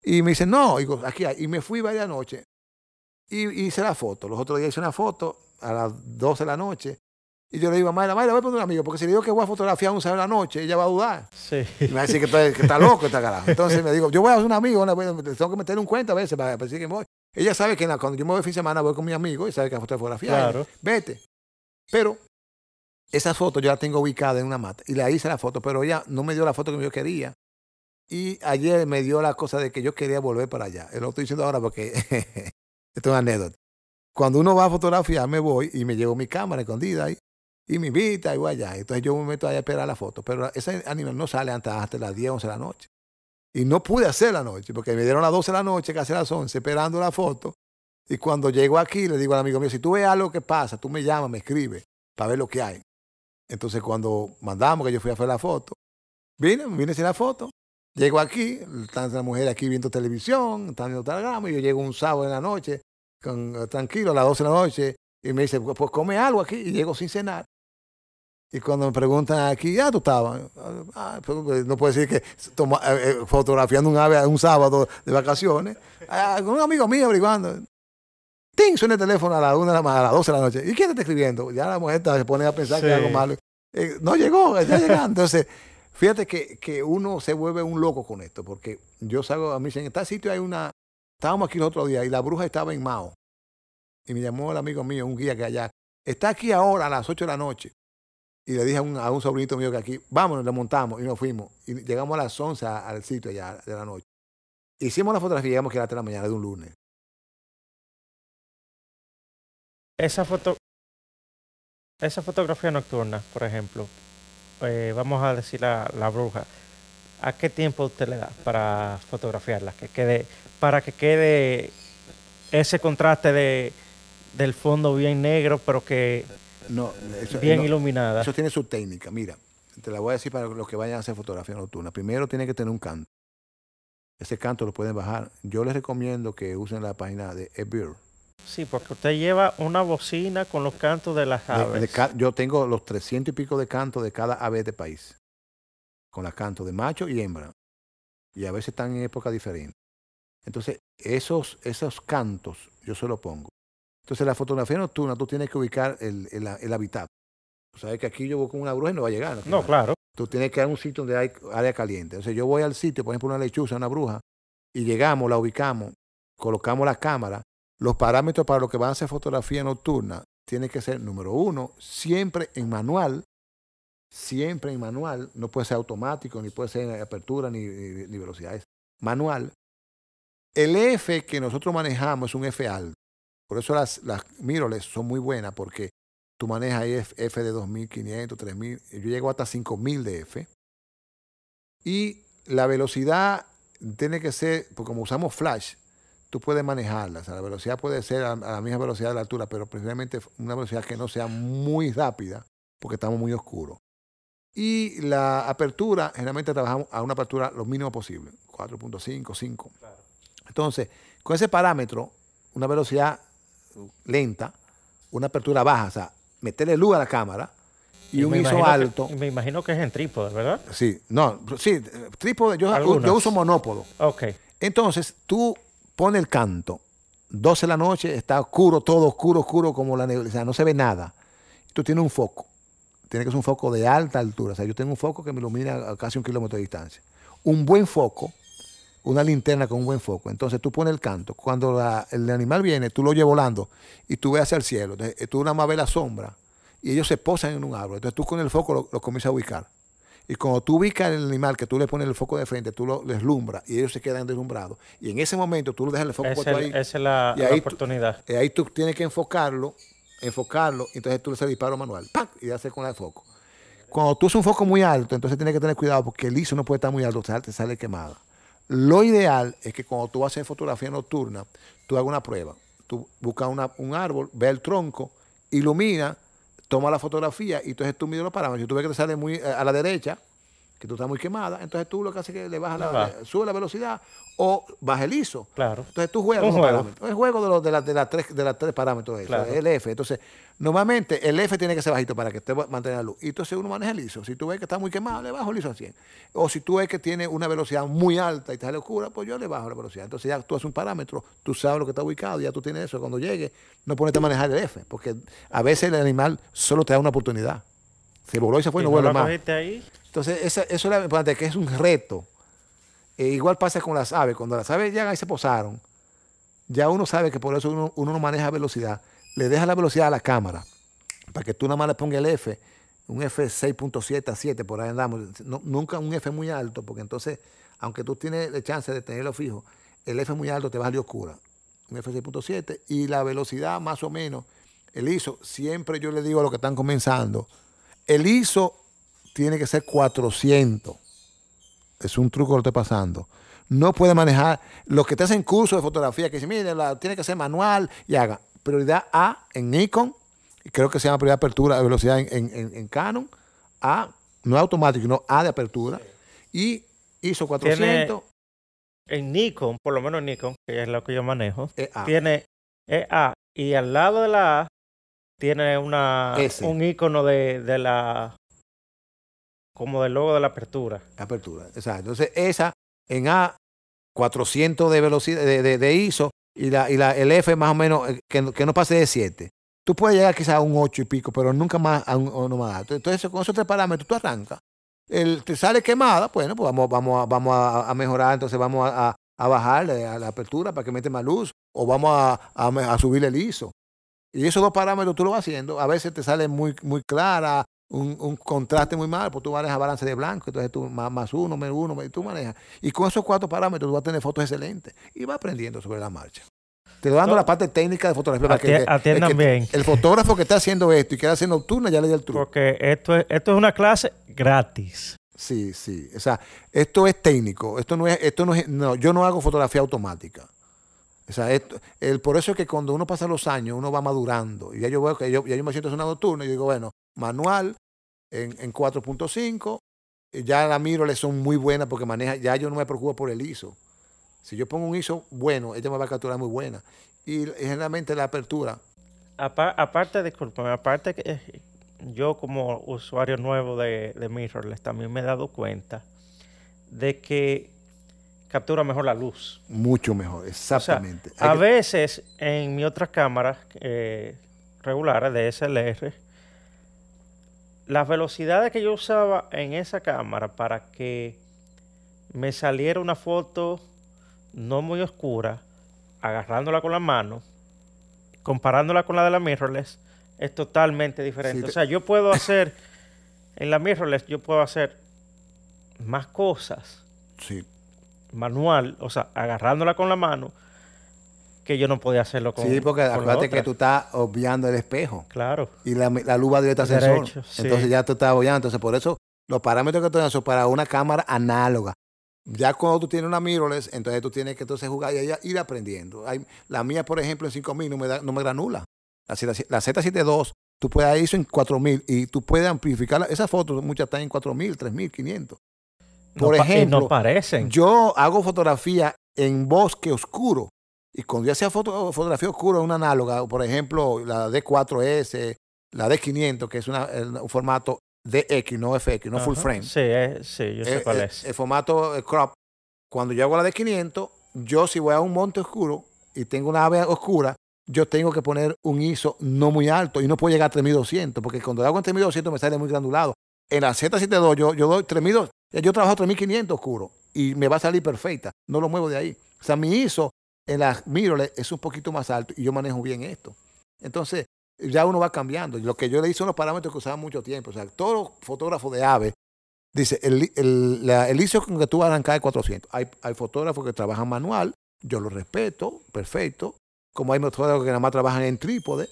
Y me dicen, no, digo, aquí hay. Y me fui varias noches y y hice la foto. Los otros días hice una foto a las 12 de la noche. Y yo le digo a Mayra, Mayra, voy a poner un amigo, porque si le digo que voy a fotografiar a un sábado de la noche, ella va a dudar. Sí. Y me va a decir que, estoy- que está loco esta carajo. Entonces me digo, yo voy a hacer un amigo, tengo que meterle un cuenta a veces para, para decir que voy. Ella sabe que en la- cuando yo me voy de fin de semana voy con mi amigo y sabe que la fotografía. Claro. Vete. Pero esa foto yo la tengo ubicada en una mata y le hice la foto, pero ella no me dio la foto que yo quería. Y ayer me dio la cosa de que yo quería volver para allá. Lo estoy diciendo ahora porque [laughs] esto es una anécdota. Cuando uno va a fotografiar, me voy y me llevo mi cámara escondida ahí y me invita y voy allá. Entonces yo me meto allá a esperar la foto. Pero ese animal no sale hasta, hasta las 10, 11 de la noche. Y no pude hacer la noche porque me dieron las 12 de la noche, casi las 11, esperando la foto. Y cuando llego aquí, le digo al amigo mío, si tú ves algo que pasa, tú me llamas, me escribes para ver lo que hay. Entonces cuando mandamos, que yo fui a hacer la foto, vine, vine sin la foto. Llego aquí, están las mujeres aquí viendo televisión, están viendo telegrama, y yo llego un sábado en la noche, con, eh, tranquilo, a las 12 de la noche, y me dice, pues pues come algo aquí, y llego sin cenar. Y cuando me preguntan aquí, ah, tú estabas. Ah, pues, no puedo decir que toma- eh, eh, fotografiando un ave un sábado de vacaciones. Ah, con un amigo mío averiguando. ¡Ting! Suena el teléfono a las 1 de la mañana, a las 12 de la noche. ¿Y quién te está escribiendo? Ya la mujer se pone a pensar que es algo malo. Eh, no llegó, está llegando. Entonces, fíjate que, que uno se vuelve un loco con esto, porque yo salgo, a mí dicen, en tal sitio hay una. Estábamos aquí el otro día y la bruja estaba en Mao. Y me llamó el amigo mío, un guía que allá. Está aquí ahora a las 8 de la noche. Y le dije a un, a un sobrinito mío que aquí, vámonos, le montamos y nos fuimos. Y llegamos a las 11 a- al sitio allá de la noche. Hicimos la fotografía llegamos que era las 3 de la mañana de un lunes. Esa foto, esa fotografía nocturna, por ejemplo, eh, vamos a decir la, la bruja. ¿A qué tiempo usted le da para fotografiarla? Que quede, para que quede ese contraste de, del fondo bien negro, pero que No, eso, bien no, iluminada. eso tiene su técnica. Mira, te la voy a decir para los que vayan a hacer fotografía nocturna. Primero tiene que tener un canto. Ese canto lo pueden bajar. Yo les recomiendo que usen la página de eBird. Sí, porque usted lleva una bocina con los cantos de las aves. de yo tengo los 300 y pico de cantos de cada ave de país. Con las cantos de macho y hembra. Y a veces están en época diferente. Entonces, esos, esos cantos yo se los pongo. Entonces, la fotografía nocturna tú tienes que ubicar el, el, el hábitat. Tú sabes que aquí yo voy con una bruja y no va a llegar. no, final. claro. Tú tienes que ir a un sitio donde hay área caliente. Entonces, yo voy al sitio, por ejemplo, una lechuza, una bruja, y llegamos, la ubicamos, colocamos la cámara. Los parámetros para los que van a hacer fotografía nocturna tienen que ser, número uno, siempre en manual. Siempre en manual. No puede ser automático, ni puede ser en apertura, ni, ni, ni velocidad. Es manual. El F que nosotros manejamos es un F alto. Por eso las, las mirrorless son muy buenas, porque tú manejas F F de 2500, 3000. Yo llego hasta 5000 de F. Y la velocidad tiene que ser, porque como usamos flash, tú puedes manejarla. O sea, la velocidad puede ser a, a la misma velocidad de la altura, pero precisamente una velocidad que no sea muy rápida, porque estamos muy oscuros. Y la apertura, generalmente trabajamos a una apertura lo mínimo posible, 4.5, 5. Entonces, con ese parámetro, una velocidad lenta, una apertura baja, o sea, meterle luz a la cámara y, un ISO que- alto. me imagino que es en trípode, ¿verdad? Sí, no, sí, trípode, yo, yo uso monópodo. Ok. Entonces, tú pones el canto, 12 de la noche, está oscuro, todo oscuro, oscuro, como la sea, no se ve nada. Tú tienes un foco, tiene que ser un foco de alta altura, o sea, yo tengo un foco que me ilumina a casi un kilómetro de distancia. Un buen foco, una linterna con un buen foco. Entonces, tú pones el canto, cuando la- el animal viene, tú lo llevas volando y tú ves hacia el cielo. Entonces, eh, tú nada más ves la sombra y ellos se posan en un árbol. Entonces, tú con el foco lo, lo comienzas a ubicar. Y cuando tú ubicas el animal que tú le pones el foco de frente, tú lo deslumbras y ellos se quedan deslumbrados. Y en ese momento tú le dejas el foco Es el- ahí. esa es la, y la ahí tú- oportunidad. y ahí tú tienes que enfocarlo, enfocarlo, entonces tú le haces disparo manual, ¡pac! y haces con el foco. Cuando tú usas un foco muy alto, entonces tienes que tener cuidado porque el ISO no puede estar muy alto, te sale quemada. Lo ideal es que cuando tú hacer fotografía nocturna, tú hagas una prueba. Tú buscas una- un árbol, ve el tronco, ilumina, toma la fotografía y entonces tú mides los parámetros. Si tú ves que te sale muy eh, a la derecha, que tú estás muy quemada, entonces tú lo que haces es que le bajas la, sube la velocidad o baja el ISO. Claro. Entonces tú juegas Un juego. parámetros. Es juego de, los, de, las- de las tres, de las tres parámetros. eso, Claro. El F. Entonces, normalmente el F tiene que ser bajito para que te mantenga la luz. Y entonces uno maneja el ISO. Si tú ves que está muy quemado, le bajo el ISO a 100. O si tú ves que tiene una velocidad muy alta y sale oscura, pues yo le bajo la velocidad. Entonces ya tú haces un parámetro, tú sabes lo que está ubicado, ya tú tienes eso. Cuando llegue, no pones a manejar el F. Porque a veces el animal solo te da una oportunidad. Se voló y se fue y Si no vuelve más. ahí, Entonces, eso es importante, que es un reto. E igual pasa con las aves. Cuando las aves llegan y se posaron, ya uno sabe que por eso uno, uno no maneja velocidad. Le deja la velocidad a la cámara, para que tú nada más le pongas el F, un F 6.7 a 7, por ahí andamos. Nunca un F muy alto, porque entonces, aunque tú tienes la chance de tenerlo fijo, el F muy alto te va a salir oscura. Un F 6.7 y la velocidad más o menos, el ISO, siempre yo le digo a los que están comenzando, el ISO tiene que ser 400. Es un truco que lo estoy pasando. No puede manejar. Los que te hacen curso de fotografía, que dicen, mire, la, tiene que ser manual y haga. Prioridad A en Nikon, creo que se llama prioridad de apertura de velocidad en, en- en- Canon. A, no automático, sino A de apertura. Y ISO 400. en Nikon, por lo menos en Nikon, que es lo que yo manejo, es A. tiene es A y al lado de la A tiene una S. un icono de, de la como del logo de la apertura. Apertura. Exacto. Entonces, esa en A, 400 de velocidad de, de- de ISO y, la, y la, el F más o menos eh, que, no- que no pase de 7. Tú puedes llegar quizás a un 8 y pico, pero nunca más a un a uno más. Entonces, con esos tres parámetros tú arrancas. El, te sale quemada, bueno, pues vamos, vamos, a, vamos a, mejorar, entonces vamos a, a, a bajarle a la apertura para que mete más luz o vamos a, a, subirle el ISO. Y esos dos parámetros tú lo vas haciendo. A veces te sale muy, muy clara, un, un contraste muy mal, pues tú manejas balance de blanco, entonces tú más, más uno, menos uno, y tú manejas. Y con esos cuatro parámetros tú vas a tener fotos excelentes y vas aprendiendo sobre la marcha. Te doy dando No. la parte técnica de fotografía. para que- Ati- que- el atiendan que- bien. El fotógrafo que está haciendo esto y quiere hacer nocturna ya le di el truco. Porque esto es, esto es una clase gratis. Sí, sí. O sea, esto es técnico. Esto no es, esto no es, no, yo no hago fotografía automática. O sea, esto, el, por eso es que cuando uno pasa los años, uno va madurando. Y ya yo veo que yo, ya yo me siento en una nocturna y digo, bueno, manual en, en 4.5. y Ya la mirrorless son muy buenas porque maneja, ya yo no me preocupo por el ISO. Si yo pongo un ISO bueno, ella me va a capturar muy buena. Y generalmente la apertura, Apa- aparte, discúlpame, aparte que eh, yo como usuario nuevo de, de Mirrorless también me he dado cuenta de que captura mejor la luz. mucho mejor. O sea, Exactamente. A que- veces en mi otras cámaras eh, regulares de SLR, las velocidades que yo usaba en esa cámara para que me saliera una foto no muy oscura, agarrándola con la mano, comparándola con la de la mirrorless, es totalmente diferente. Sí, te- O sea, yo puedo hacer, en la mirrorless, yo puedo hacer más cosas sí. manual, o sea, agarrándola con la mano, que yo no podía hacerlo con sí, porque con acuérdate que tú estás obviando el espejo. Claro. y la, la luz va directa al sensor. Sí. Entonces ya tú estás bollando. Entonces, por eso los parámetros que tú das son para una cámara análoga. Ya cuando tú tienes una mirrorless, entonces tú tienes que entonces jugar y ahí ir aprendiendo. Hay, la mía, por ejemplo, en 5000 no me, da, no me granula. La, la Z72 Tú puedes ISO en 4000 y tú puedes amplificar. Esas fotos muchas están en 4000, 3500. Por no, ejemplo, no parecen. yo hago fotografía en bosque oscuro. Y cuando yo hacía foto, fotografía oscura, una análoga, por ejemplo, la D4S, la D500, que es una, un formato DX, no FX, no full frame. Sí, eh, sí, yo sé Eh, cuál eh, es. El formato crop. Cuando yo hago la D500, yo si voy a un monte oscuro y tengo una ave oscura, yo tengo que poner un ISO no muy alto y no puedo llegar a 3200, porque cuando lo hago en 3200 me sale muy granulado. En la Z72 yo, yo doy 3200, yo trabajo 3500 oscuro y me va a salir perfecta. No lo muevo de ahí. O sea, mi ISO en las mirrorless es un poquito más alto y yo manejo bien esto. Entonces, ya uno va cambiando. Lo que yo le hice son los parámetros que usaba mucho tiempo. O sea, todos los fotógrafos de ave dice, el, el, la- el ISO con que tú vas a arrancar es 400. Hay, hay fotógrafos que trabajan manual, yo lo respeto, perfecto. Como hay fotógrafos que nada más trabajan en trípode,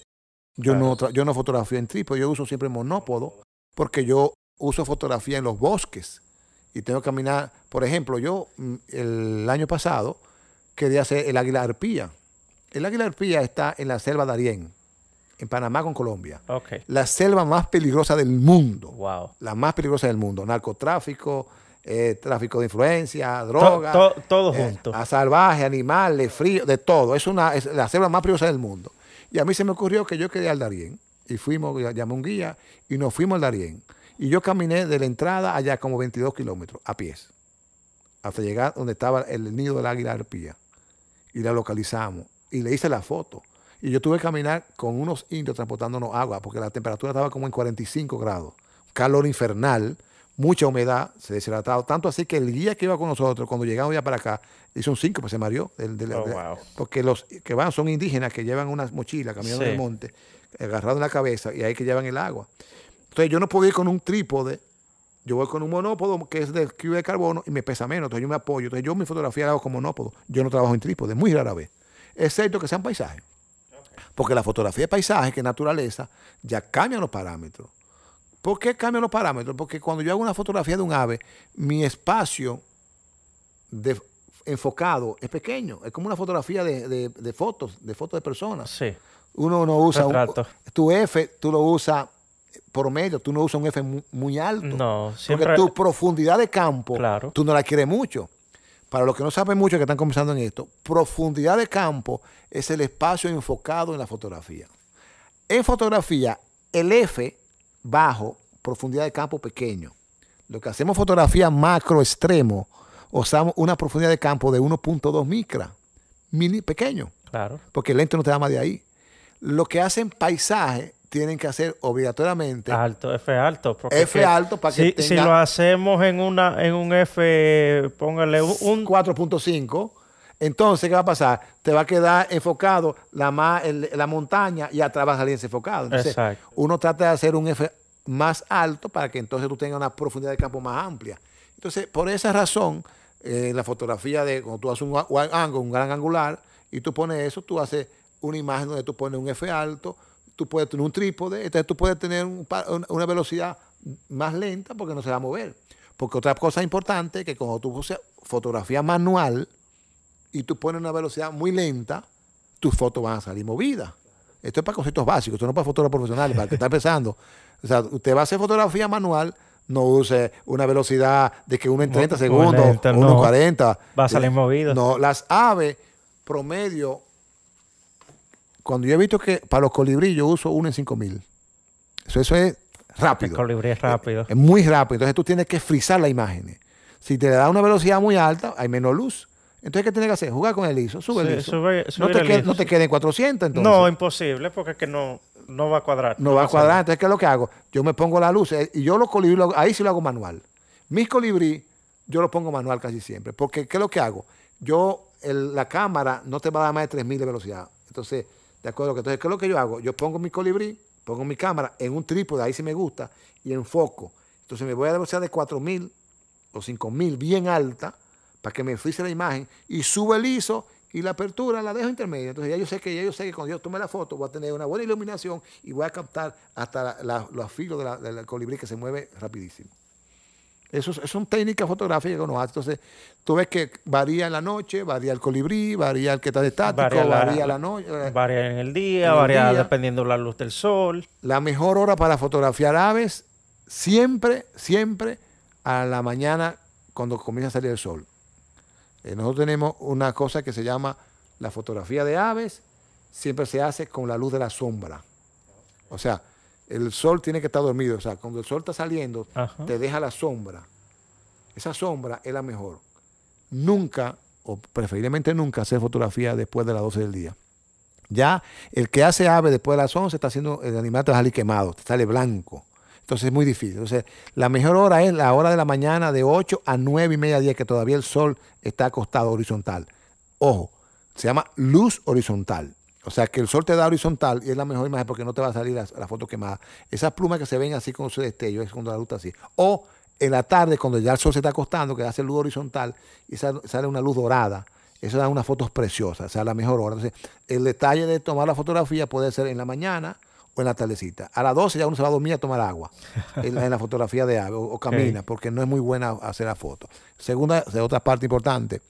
yo, no, yo no fotografío en trípode, yo uso siempre monópodo, porque yo uso fotografía en los bosques y tengo que caminar. Por ejemplo, yo mm, el año pasado quería hacer el águila arpía. El águila arpía está en la selva de Arién, en Panamá con Colombia. Ok. La selva más peligrosa del mundo Wow. la más peligrosa del mundo. Narcotráfico, eh, tráfico de influencia, droga. to- todo eh, junto. a salvaje, animales, frío, de todo. Es, una, es la selva más peligrosa del mundo. Y a mí se me ocurrió que yo quería al Darién. Y fuimos, llamé a un guía y nos fuimos al Darién. Y yo caminé de la entrada allá como 22 kilómetros a pies. Hasta llegar donde estaba el nido del águila arpía. Y la localizamos. Y le hice la foto. Y yo tuve que caminar con unos indios transportándonos agua, porque la temperatura estaba como en 45 grados. Calor infernal, mucha humedad, se deshidratado. Tanto así que el guía que iba con nosotros, cuando llegamos ya para acá, hizo un 5, pues se mareó. del- del- Oh, wow. Porque los que van son indígenas que llevan unas mochilas caminando en Sí. el monte, agarrado en la cabeza, y ahí que llevan el agua. Entonces yo no puedo ir con un trípode, yo voy con un monópodo que es de cubo de carbono y me pesa menos, entonces yo me apoyo. Entonces yo mi fotografía la hago con monópodo, yo no trabajo en trípode, muy rara vez, excepto que sean paisajes. Porque la fotografía de paisaje, que es naturaleza, ya cambian los parámetros. ¿Por qué cambian los parámetros? Porque cuando yo hago una fotografía de un ave, mi espacio de enfocado es pequeño. Es como una fotografía de, de- de fotos, de fotos de personas. Sí. Uno no usa un, tu F, tú lo usas por medio, tú no usas un F mu- muy, alto. No, siempre. Porque tu profundidad de campo, Claro. tú no la quieres mucho. Para los que no saben mucho que están comenzando en esto, profundidad de campo es el espacio enfocado en la fotografía. En fotografía, el F bajo, profundidad de campo pequeño. Lo que hacemos fotografía macro extremo, usamos una profundidad de campo de 1.2 micra, mini pequeño Claro. porque el lente no te da más de ahí. Lo que hacen paisaje tienen que hacer obligatoriamente Alto, F alto. porque F alto para que si, si lo hacemos en una en un F, póngale un, un- 4.5. Entonces, ¿qué va a pasar? Te va a quedar enfocado la, ma- el- la montaña y atrás va a salir enfocado. Entonces, Exacto. uno trata de hacer un F más alto para que entonces tú tengas una profundidad de campo más amplia. Entonces, por esa razón, eh, la fotografía de cuando tú haces un, un un gran angular, y tú pones eso, tú haces una imagen donde tú pones un F alto, tú puedes tener un trípode, entonces tú puedes tener un una- velocidad más lenta porque no se va a mover. Porque otra cosa importante es que cuando tú usas fotografía manual y tú pones una velocidad muy lenta, tus fotos van a salir movidas. Esto es para conceptos básicos, esto no es para fotógrafos profesionales, para el que está empezando. O sea, usted va a hacer fotografía manual, no use una velocidad de que uno en 30 Muy segundos, lenta, uno en no. 40. Va a salir movido. No, las aves promedio, cuando yo he visto que para los colibrí yo uso uno en 5000. Eso, eso es el rápido. colibrí es rápido. Es muy rápido. Entonces tú tienes que frizar las imágenes. Si te da una velocidad muy alta, hay menos luz. Entonces, ¿qué tienes que hacer? Jugar con el ISO. Sube Sí, el ISO. sube- no, te el quede, ISO, no te sí. quede en 400 entonces. no, imposible, porque es que no, no va a cuadrar. No va a cuadrar. Entonces, ¿qué es lo que hago? Yo me pongo la luz eh, y yo los colibrí, lo ahí sí lo hago manual. Mis colibrí, yo lo pongo manual casi siempre. Porque, ¿qué es lo que hago? Yo, el- la cámara no te va a dar más de 3000 de velocidad. Entonces, de acuerdo. Entonces, ¿qué es lo que yo hago? Yo pongo mi colibrí, pongo mi cámara en un trípode, ahí sí me gusta, y enfoco. Entonces, me voy a velocidad de 4000 o 5000 bien alta para que me frice la imagen y subo el ISO y la apertura la dejo intermedia. Entonces ya yo sé que ya yo sé que cuando yo tome la foto voy a tener una buena iluminación y voy a captar hasta los filos del colibrí que se mueve rapidísimo. Eso, es- son técnicas fotográficas que uno hace. Entonces, tú ves que varía en la noche, varía el colibrí, varía el que está de estático, Varía varía la- la, noche. Varía en el día, En el varía día. dependiendo la luz del sol. La mejor hora para fotografiar aves, siempre, siempre a la mañana cuando comienza a salir el sol. Eh, nosotros tenemos una cosa que se llama la fotografía de aves, siempre se hace con la luz de la sombra. O sea, el sol tiene que estar dormido. O sea, cuando el sol está saliendo, Ajá. te deja la sombra. Esa sombra es la mejor. Nunca, o preferiblemente nunca, hacer fotografía después de las 12 del día. Ya el que hace ave después de las 11 está haciendo, el animal te va a salir quemado, te sale blanco. Entonces es muy difícil. Entonces, la mejor hora es la hora de la mañana de 8 a 9 y media 10, que todavía el sol está acostado horizontal. Ojo, se llama luz horizontal. O sea, que el sol te da horizontal y es la mejor imagen porque no te va a salir la, la foto quemada. Esas plumas que se ven así con su destello es cuando la luz está así. O en la tarde, cuando ya el sol se está acostando, que hace luz horizontal y sale, una luz dorada. Eso da unas fotos preciosas, o sea, la mejor hora. Entonces, el detalle de tomar la fotografía puede ser en la mañana o en la tardecita. A las 12 ya uno se va a dormir a tomar agua [laughs] en la, en la fotografía de ave o, o camina, porque no es muy buena hacer la foto. Segunda, de otra parte importante,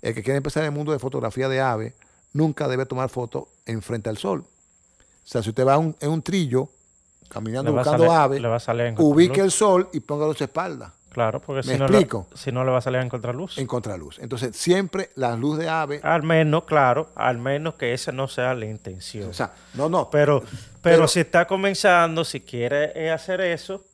el que quiere empezar en el mundo de fotografía de ave, nunca debe tomar fotos enfrente al sol. O sea, si usted va un- en un trillo, caminando buscando salir- ave, le va a salir en ubique el sol y póngalo a su espalda, Claro, porque ¿Me si no, explico? le, si no le va a salir en contraluz. en contraluz. Entonces, siempre la luz de ave, Al menos, claro, al menos que esa no sea la intención. o sea, no, no, pero, pero, pero- si está comenzando, si quiere eh, hacer eso,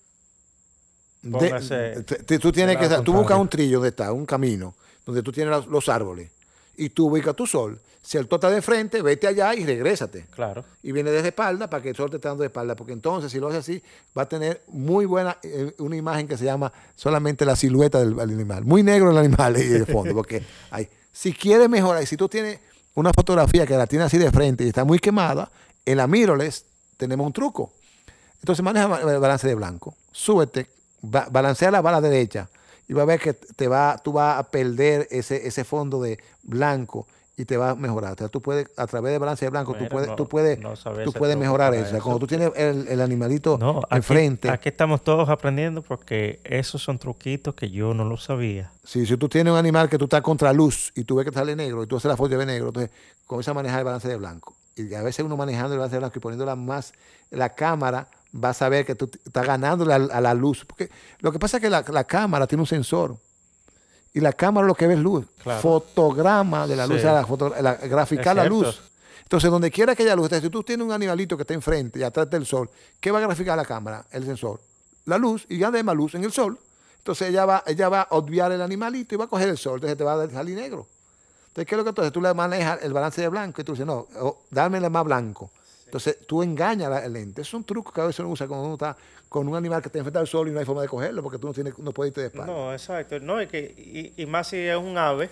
De- Póngase te- tú tienes que, tú buscas un trillo donde está, un camino, donde tú tienes los, los árboles, y tú ubicas tu sol. Si el sol está de frente, vete allá y regrésate. claro. Y viene desde espalda para que el sol te esté dando de espalda, porque entonces si lo hace así, va a tener muy buena, eh, una imagen que se llama solamente la silueta del, del animal. Muy negro el animal ahí de fondo, porque hay, si quieres mejorar, si tú tienes una fotografía que la tienes así de frente y está muy quemada, en la mirrorless tenemos un truco. Entonces maneja el balance de blanco, súbete, ba- balancea la bala derecha y va a ver que te va, tú vas a perder ese, ese fondo de blanco y te va a mejorar. O sea, tú puedes, a través de balance de blanco, tú puedes, no- tú puedes, no tú puedes mejorar eso. Cuando tú tienes el, el animalito No, aquí, enfrente, aquí estamos todos aprendiendo porque esos son truquitos que yo no lo sabía. si, si tú tienes un animal que tú estás contra luz y tú ves que sale negro y tú haces la foto y ves negro, entonces comienza a manejar el balance de blanco. Y a veces uno manejando el balance de blanco y poniéndola más, la cámara va a saber que tú estás ganándole a, a la luz. Porque lo que pasa es que la, la cámara tiene un sensor. Y la cámara lo que ve es luz. Claro. Fotograma de la luz, Sí. o sea, la foto- la- graficar la luz. Entonces, donde quiera que haya luz, si tú tienes un animalito que está enfrente y atrás del sol, ¿qué va a graficar la cámara? El sensor. La luz, y ya más luz en el sol. Entonces ella va, ella va a obviar el animalito y va a coger el sol, entonces te va a salir negro. Entonces, ¿qué es lo que tú haces? Tú le manejas el balance de blanco y tú dices, no, oh, dámele más blanco. Entonces, tú engañas la- el lente. Es un truco que a veces uno usa cuando uno está con un animal que está enfrente al sol y no hay forma de cogerlo porque tú no, tienes, no puedes irte de espalda. No, exacto. No, y, que, y, y más si es un ave,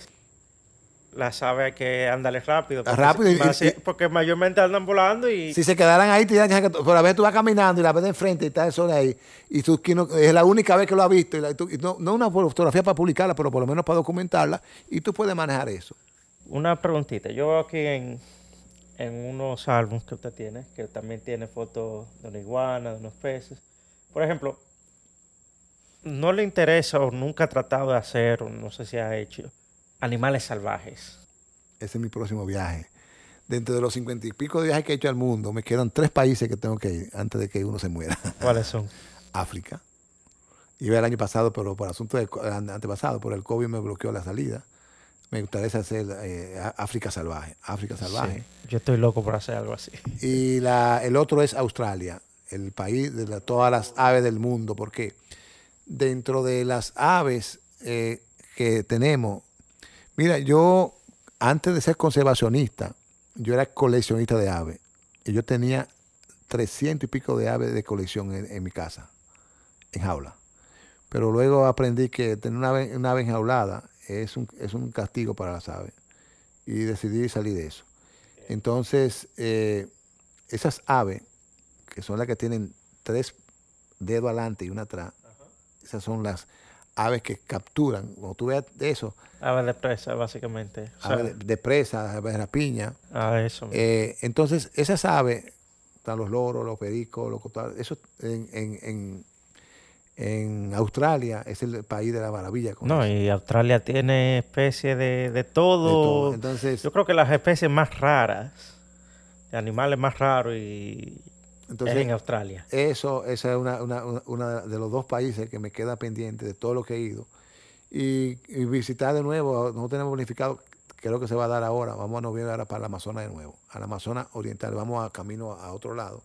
las aves hay que andarle rápido. porque Rápido y- más y- porque mayormente andan volando y... Si se quedaran ahí, te dirán que por a veces tú vas caminando y la ves de enfrente y está el sol ahí. Y tú que no- es la única vez que lo has visto. Y la- y tú- y no, no una fotografía para publicarla, pero por lo menos para documentarla. Y tú puedes manejar eso. Una preguntita. Yo aquí en, en unos álbumes que usted tiene, que también tiene fotos de una iguana, de unos peces. Por ejemplo, no le interesa o nunca ha tratado de hacer, o no sé si ha hecho, animales salvajes. Ese es mi próximo viaje. Dentro de los cincuenta y pico de viajes que he hecho al mundo, me quedan tres países que tengo que ir antes de que uno se muera. [laughs] ¿Cuáles son? África. Iba el año pasado, pero por asunto ante- antepasado, por el COVID me bloqueó la salida. Me gustaría hacer eh, África salvaje. África salvaje. Sí, yo estoy loco por hacer algo así. Y la, el otro es Australia, el país de la- todas las aves del mundo, porque dentro de las aves eh, que tenemos, mira, yo antes de ser conservacionista, yo era coleccionista de aves. Y yo tenía 300 y pico de aves de colección en, en mi casa, en jaula. Pero luego aprendí que tener una ave, una ave enjaulada es un, es un castigo para las aves. Y decidí salir de eso. Entonces, eh, esas aves, que son las que tienen tres dedos adelante y una atrás, esas son las aves que capturan. Cuando tú veas eso, Aves de presa, básicamente. O sea, aves de, de presa, aves de rapiña, a eso. eh, entonces, esas aves, están los loros, los pericos, los cotales, eso en, en- en- En Australia es el país de la maravilla. con No, eso. y Australia tiene especies de, de todo. De todo. Entonces, Yo creo que las especies más raras, de animales más raros, y entonces es en Australia. Eso, esa es una, una, una- de los dos países que me queda pendiente de todo lo que he ido. Y, y visitar de nuevo, no tenemos planificado, lo que se va a dar ahora. Vamos a noviembre ahora para el Amazonas de nuevo, al Amazonas Oriental. Vamos a camino a, a otro lado,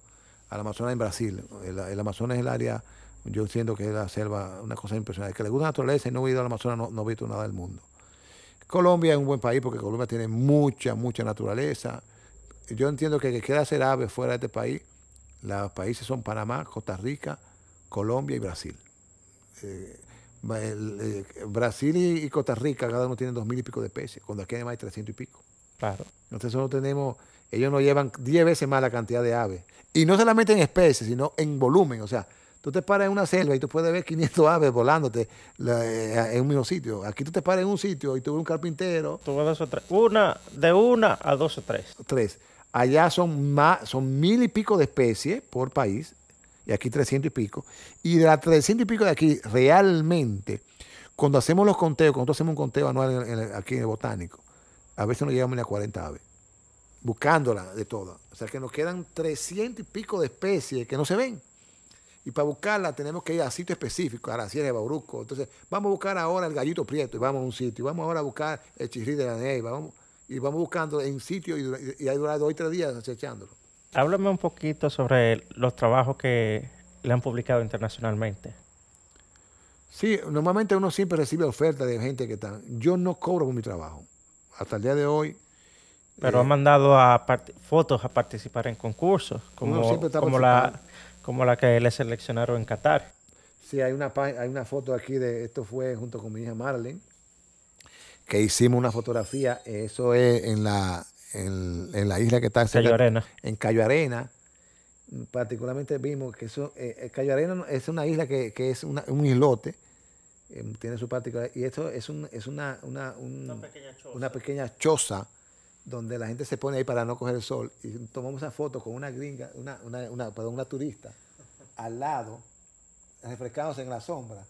al Amazonas en Brasil. El, el Amazonas es el área, yo siento que es la selva, una cosa impresionante. Que le gusta la naturaleza y no he ido al Amazonas, no, no he visto nada del mundo. Colombia es un buen país porque Colombia tiene mucha, mucha naturaleza. Yo entiendo que el que quiera hacer aves fuera de este país, los países son Panamá, Costa Rica, Colombia y Brasil. Eh, el- eh, Brasil y, y Costa Rica, cada uno tiene dos mil y pico de especies, cuando aquí además hay trescientos y pico. Claro. Entonces nosotros tenemos, ellos nos llevan 10 veces más la cantidad de aves. Y no solamente en especies, sino en volumen. O sea, tú te paras en una selva y tú puedes ver 500 aves volándote la- eh, en un mismo sitio. Aquí tú te paras en un sitio y tú ves un carpintero, Tuve dos o tres. Una, de una a dos o tres. tres. Allá son más, son mil y pico de especies por país, y aquí 300 y pico. Y de las 300 y pico de aquí, realmente, cuando hacemos los conteos, cuando nosotros hacemos un conteo anual en- en el- aquí en el botánico, a veces nos llegamos ni a 40 aves, buscándolas de todas. O sea que nos quedan 300 y pico de especies que no se ven. Y para buscarla tenemos que ir a sitio específico, a la Sierra de Bauruco. Entonces, vamos a buscar ahora el gallito prieto y vamos a un sitio. Y vamos ahora a buscar el chirrí de la neiva. Vamos, y vamos buscando en sitio y, y hay durado dos y tres días acechándolo. Háblame un poquito sobre los trabajos que le han publicado internacionalmente. Sí, normalmente uno siempre recibe ofertas de gente que están. Yo no cobro por mi trabajo. Hasta el día de hoy. Pero eh, han mandado a fotos a participar en concursos, como, está como, la. Como la que le seleccionaron en Qatar. Sí, hay una, hay una foto aquí de. Esto fue junto con mi hija Marlene. Que hicimos una fotografía. Eso es en la, en, en la isla que está cerca- Cayo Arena. en Cayo Arena. Particularmente vimos que eso, eh, eh, Cayo Arena es una isla que, que es una- un islote, eh, tiene su particularidad, y esto es, un, es una, una, un- Una pequeña choza. una pequeña choza donde la gente se pone ahí para no coger el sol. Y tomamos esa foto con una gringa, una, una, una, perdón, una turista, al lado, refrescándose en la sombra.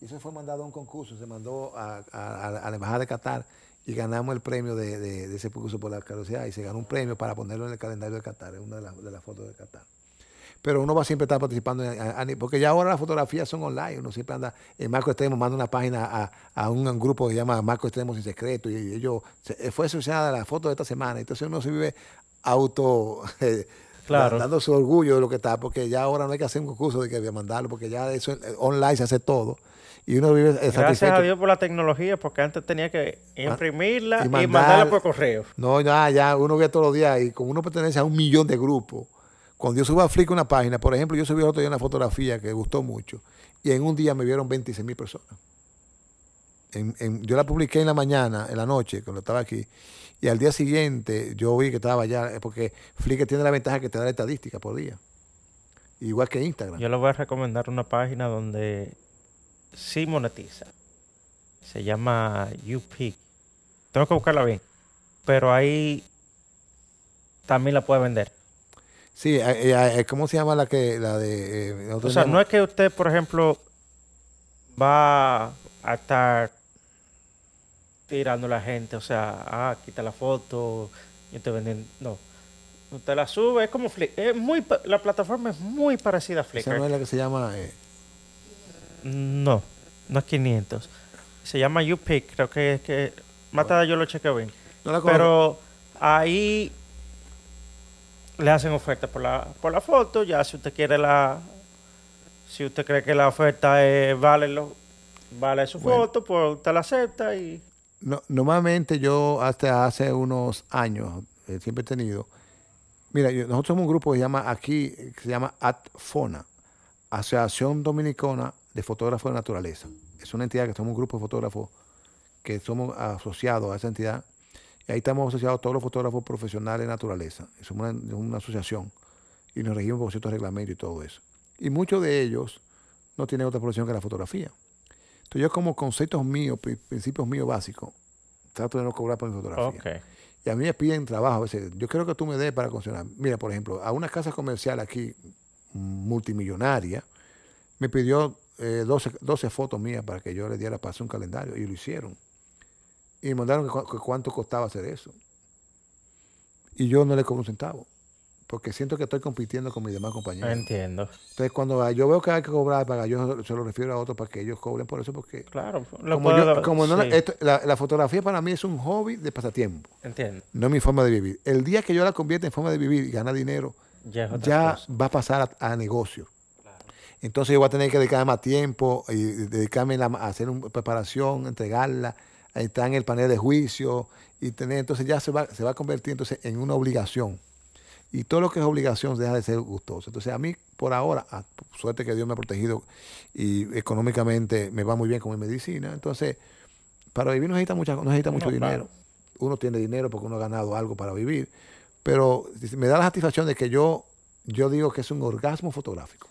Y eso fue mandado a un concurso, se mandó a, a- a la Embajada de Qatar y ganamos el premio de, de- ese concurso por la carosidad y se ganó un premio para ponerlo en el calendario de Qatar, es una de las de las fotos de Qatar. Pero uno va siempre a estar participando, porque ya ahora las fotografías son online, uno siempre anda en Marco Extremo, manda una página a, a un grupo que se llama Marco Extremo sin secreto y ellos, se- fue asociada la foto de esta semana, entonces uno se vive auto, [laughs] eh, Claro. dando su orgullo de lo que está, porque ya ahora no hay que hacer un concurso de que mandarlo, porque ya eso eh, online se hace todo y uno vive eh, Gracias satisfecho. a Dios por la tecnología, porque antes tenía que imprimirla y y, mandar- mandarla por correo. No, ya, ya, uno ve todos los días y como uno pertenece a un millón de grupos, cuando yo subo a Flickr una página, por ejemplo, yo subí otro día una fotografía que gustó mucho y en un día me vieron 26 mil personas. En- en- yo la publiqué en la mañana, en la noche, cuando estaba aquí, y al día siguiente yo vi que estaba ya, porque Flickr tiene la ventaja que te da la estadística por día, igual que Instagram. Yo le voy a recomendar una página donde sí monetiza. Se llama UP. Tengo que buscarla bien. Pero ahí también la puede vender. Sí, eh, eh, eh, ¿cómo se llama la que la de? eh, O sea, no es que usted, por ejemplo, va a estar tirando a la gente, o sea, ah, quita la foto, yo te venden. No. Usted la sube, es como Flickr. Es muy, la plataforma es muy parecida a esa Flickr. no es la que se llama. eh, No, no es 500. Se llama YouPick, creo que es que... Más tarde yo lo chequeo bien. no la. Pero ahí le hacen oferta por la, por la foto. Ya si usted quiere la... Si usted cree que la oferta es, vale, lo, vale su Bueno. foto, pues usted la acepta y... No- normalmente yo hasta hace unos años eh, siempre he tenido. Mira, yo- nosotros somos un grupo que se llama aquí, que se llama ATFONA, Asociación Dominicana de Fotógrafos de Naturaleza. Es una entidad que somos un grupo de fotógrafos que somos asociados a esa entidad. Y ahí estamos asociados todos los fotógrafos profesionales de naturaleza. Somos una, una asociación y nos regimos por ciertos reglamentos y todo eso. Y muchos de ellos no tienen otra profesión que la fotografía. Entonces yo como conceptos míos, pri- principios míos básicos, trato de no cobrar por mi fotografía. Y a mí me piden trabajo a veces. Yo quiero que tú me des para funcionar. Mira, por ejemplo, a una casa comercial aquí, multimillonaria, me pidió eh, 12, 12 fotos mías para que yo le diera para hacer un calendario y lo hicieron. Y me mandaron que cu- que cuánto costaba hacer eso. Y yo no le cobro un centavo, porque siento que estoy compitiendo con mis demás compañeros. Entiendo. Entonces, cuando yo veo que hay que cobrar para yo se lo refiero a otros para que ellos cobren por eso, porque Claro. lo como, puedo- yo- como no la- sí, esto- la, la fotografía para mí es un hobby de pasatiempo, Entiendo. no es mi forma de vivir. El día que yo la convierta en forma de vivir y ganar dinero, Ya va a pasar a, a negocio. Entonces yo voy a tener que dedicarme más tiempo y dedicarme a hacer una preparación, entregarla, a estar en el panel de juicio y tener, entonces ya se va, se va a convertir entonces en una obligación. Y todo lo que es obligación deja de ser gustoso. Entonces a mí por ahora, a suerte que Dios me ha protegido y económicamente me va muy bien con mi medicina, entonces para vivir no necesita, mucha, no necesita mucho No, claro. dinero. Uno tiene dinero porque uno ha ganado algo para vivir, pero me da la satisfacción de que yo, yo digo que es un orgasmo fotográfico.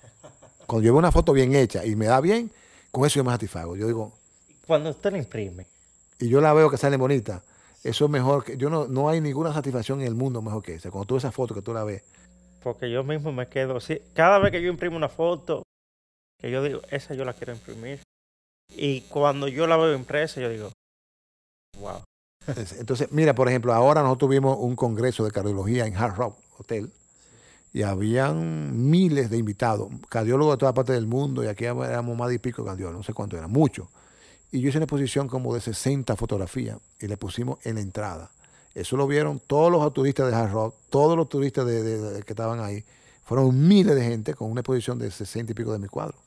Cuando yo veo una foto bien hecha y me da bien, con eso yo me satisfago. Yo digo, Cuando usted la imprime, y yo la veo que sale bonita, eso es mejor que, yo no, no hay ninguna satisfacción en el mundo mejor que esa. Cuando tú ves esa foto que tú la ves, porque yo mismo me quedo, sí, cada vez que yo imprimo una foto, que yo digo, esa yo la quiero imprimir. Y cuando yo la veo impresa, yo digo, wow. Es- [laughs] Entonces, mira, por ejemplo, ahora nosotros tuvimos un congreso de cardiología en Hard Rock Hotel y habían miles de invitados, cardiólogos de toda parte del mundo y aquí éramos más de y pico cardiólogos, no sé cuánto eran, muchos. Y yo hice una exposición como de 60 fotografías y le pusimos en la entrada. Eso lo vieron todos los turistas de Hard todos los turistas de- que estaban ahí. Fueron miles de gente con una exposición de 60 y pico de mis cuadros.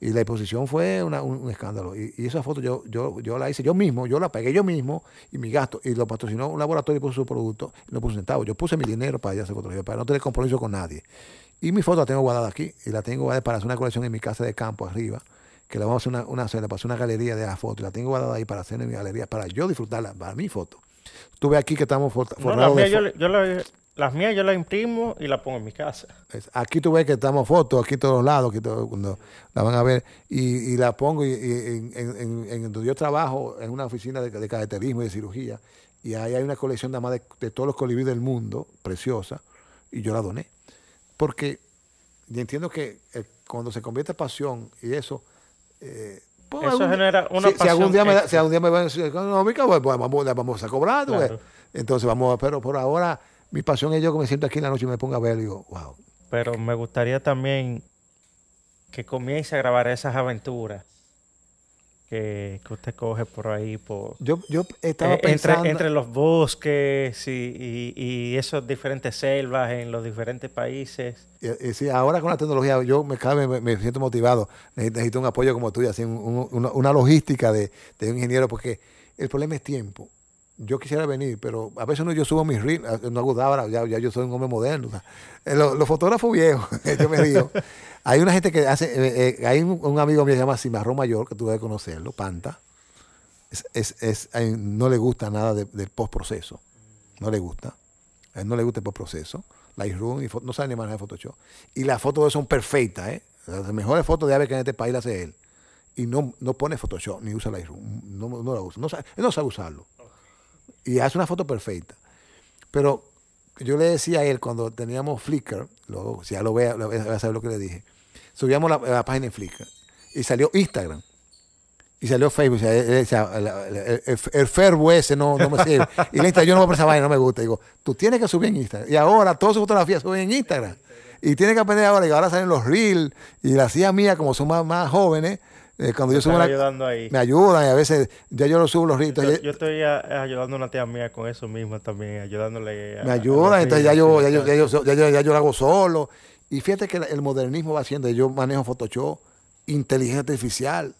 Y la exposición fue un, escándalo. Y, y esa foto yo, yo, yo la hice yo mismo, yo la pegué yo mismo y mi gasto. Y lo patrocinó un laboratorio y puso su producto y no puso centavo. Yo puse mi dinero para ir a hacer fotografía, para no tener compromiso con nadie. Y mi foto la tengo guardada aquí y la tengo guardada para hacer una colección en mi casa de campo arriba, que la vamos a hacer una, una, para hacer una galería de las fotos. Y la tengo guardada ahí para hacer en mi galería, para yo disfrutarla, para mi foto. Tú ves aquí que estamos for- No, las, forrados de mías yo, yo la- las mías yo las imprimo y las pongo en mi casa. Es- Aquí tú ves que estamos fotos, aquí todos lados, aquí todo, cuando la van a ver, y, y la pongo y, en- en- en donde yo trabajo, en una oficina de, de cateterismo y de cirugía, y ahí hay una colección nada más de, de todos los colibríes del mundo, preciosa, y yo la doné. Porque yo entiendo que eh, cuando se convierte en pasión y eso, eh, pues, Eso algún- genera una si, si algún pasión día me da- si algún día me van a decir económica, pues, pues, vamos, la vamos a cobrar. Claro. Entonces vamos, a- pero por ahora mi pasión es yo que me siento aquí en la noche y me pongo a ver y digo, wow, Pero me gustaría también que comience a grabar esas aventuras que, que usted coge por ahí, por, Yo, yo estaba eh, entre, pensando. entre los bosques y, y, y esos diferentes selvas en los diferentes países. y- y sí, ahora con la tecnología, yo me, me, me siento motivado. Necesito, un apoyo como tú, y así, un- un- una, una logística de, de un ingeniero, porque el problema es tiempo. Yo quisiera venir, pero a veces no, yo subo mis reels, ah, no hago ahora, ya, ya yo soy un hombre moderno. o sea, eh, los, los fotógrafos viejos, [laughs] yo me digo. Hay una gente que hace, eh, eh, hay un, amigo mío que se llama Cimarrón Mayor, que tú debes conocerlo, Panta. Es, es, no le gusta nada de- del postproceso. No le gusta. A él no le gusta el postproceso. Lightroom y no sabe ni manejar Photoshop. Y las fotos de él son perfectas, ¿eh? Las mejores fotos de ave que en este país las hace él. Y no, no pone Photoshop ni usa Lightroom. No, no la usa. No sabe, él no sabe usarlo. Y hace una foto perfecta. Pero yo le decía a él cuando teníamos Flickr, lo- si ya lo vea, lo- va a saber lo que le dije. Subíamos la, la página en Flickr y salió Instagram. Y salió Facebook. O sea, el, el, el, ese no, no me sirve. Y le Instagram, yo no voy a esa vaina, no me gusta. Digo, tú tienes que subir en Instagram. Y ahora todas sus fotografías suben en Instagram. Y tienes que aprender ahora. Y ahora salen los reels. Y las hijas mías, como son más, más jóvenes, eh, cuando yo subo la- ayudando ahí. me ayudan. Y a veces ya yo lo subo los reels. Yo, estoy a- ayudando a una tía mía con eso mismo también, ayudándole. a- me ayudan, entonces ya yo, ya yo, ya yo- ya yo lo hago solo. Y fíjate que el modernismo va haciendo, yo manejo Photoshop, inteligencia artificial.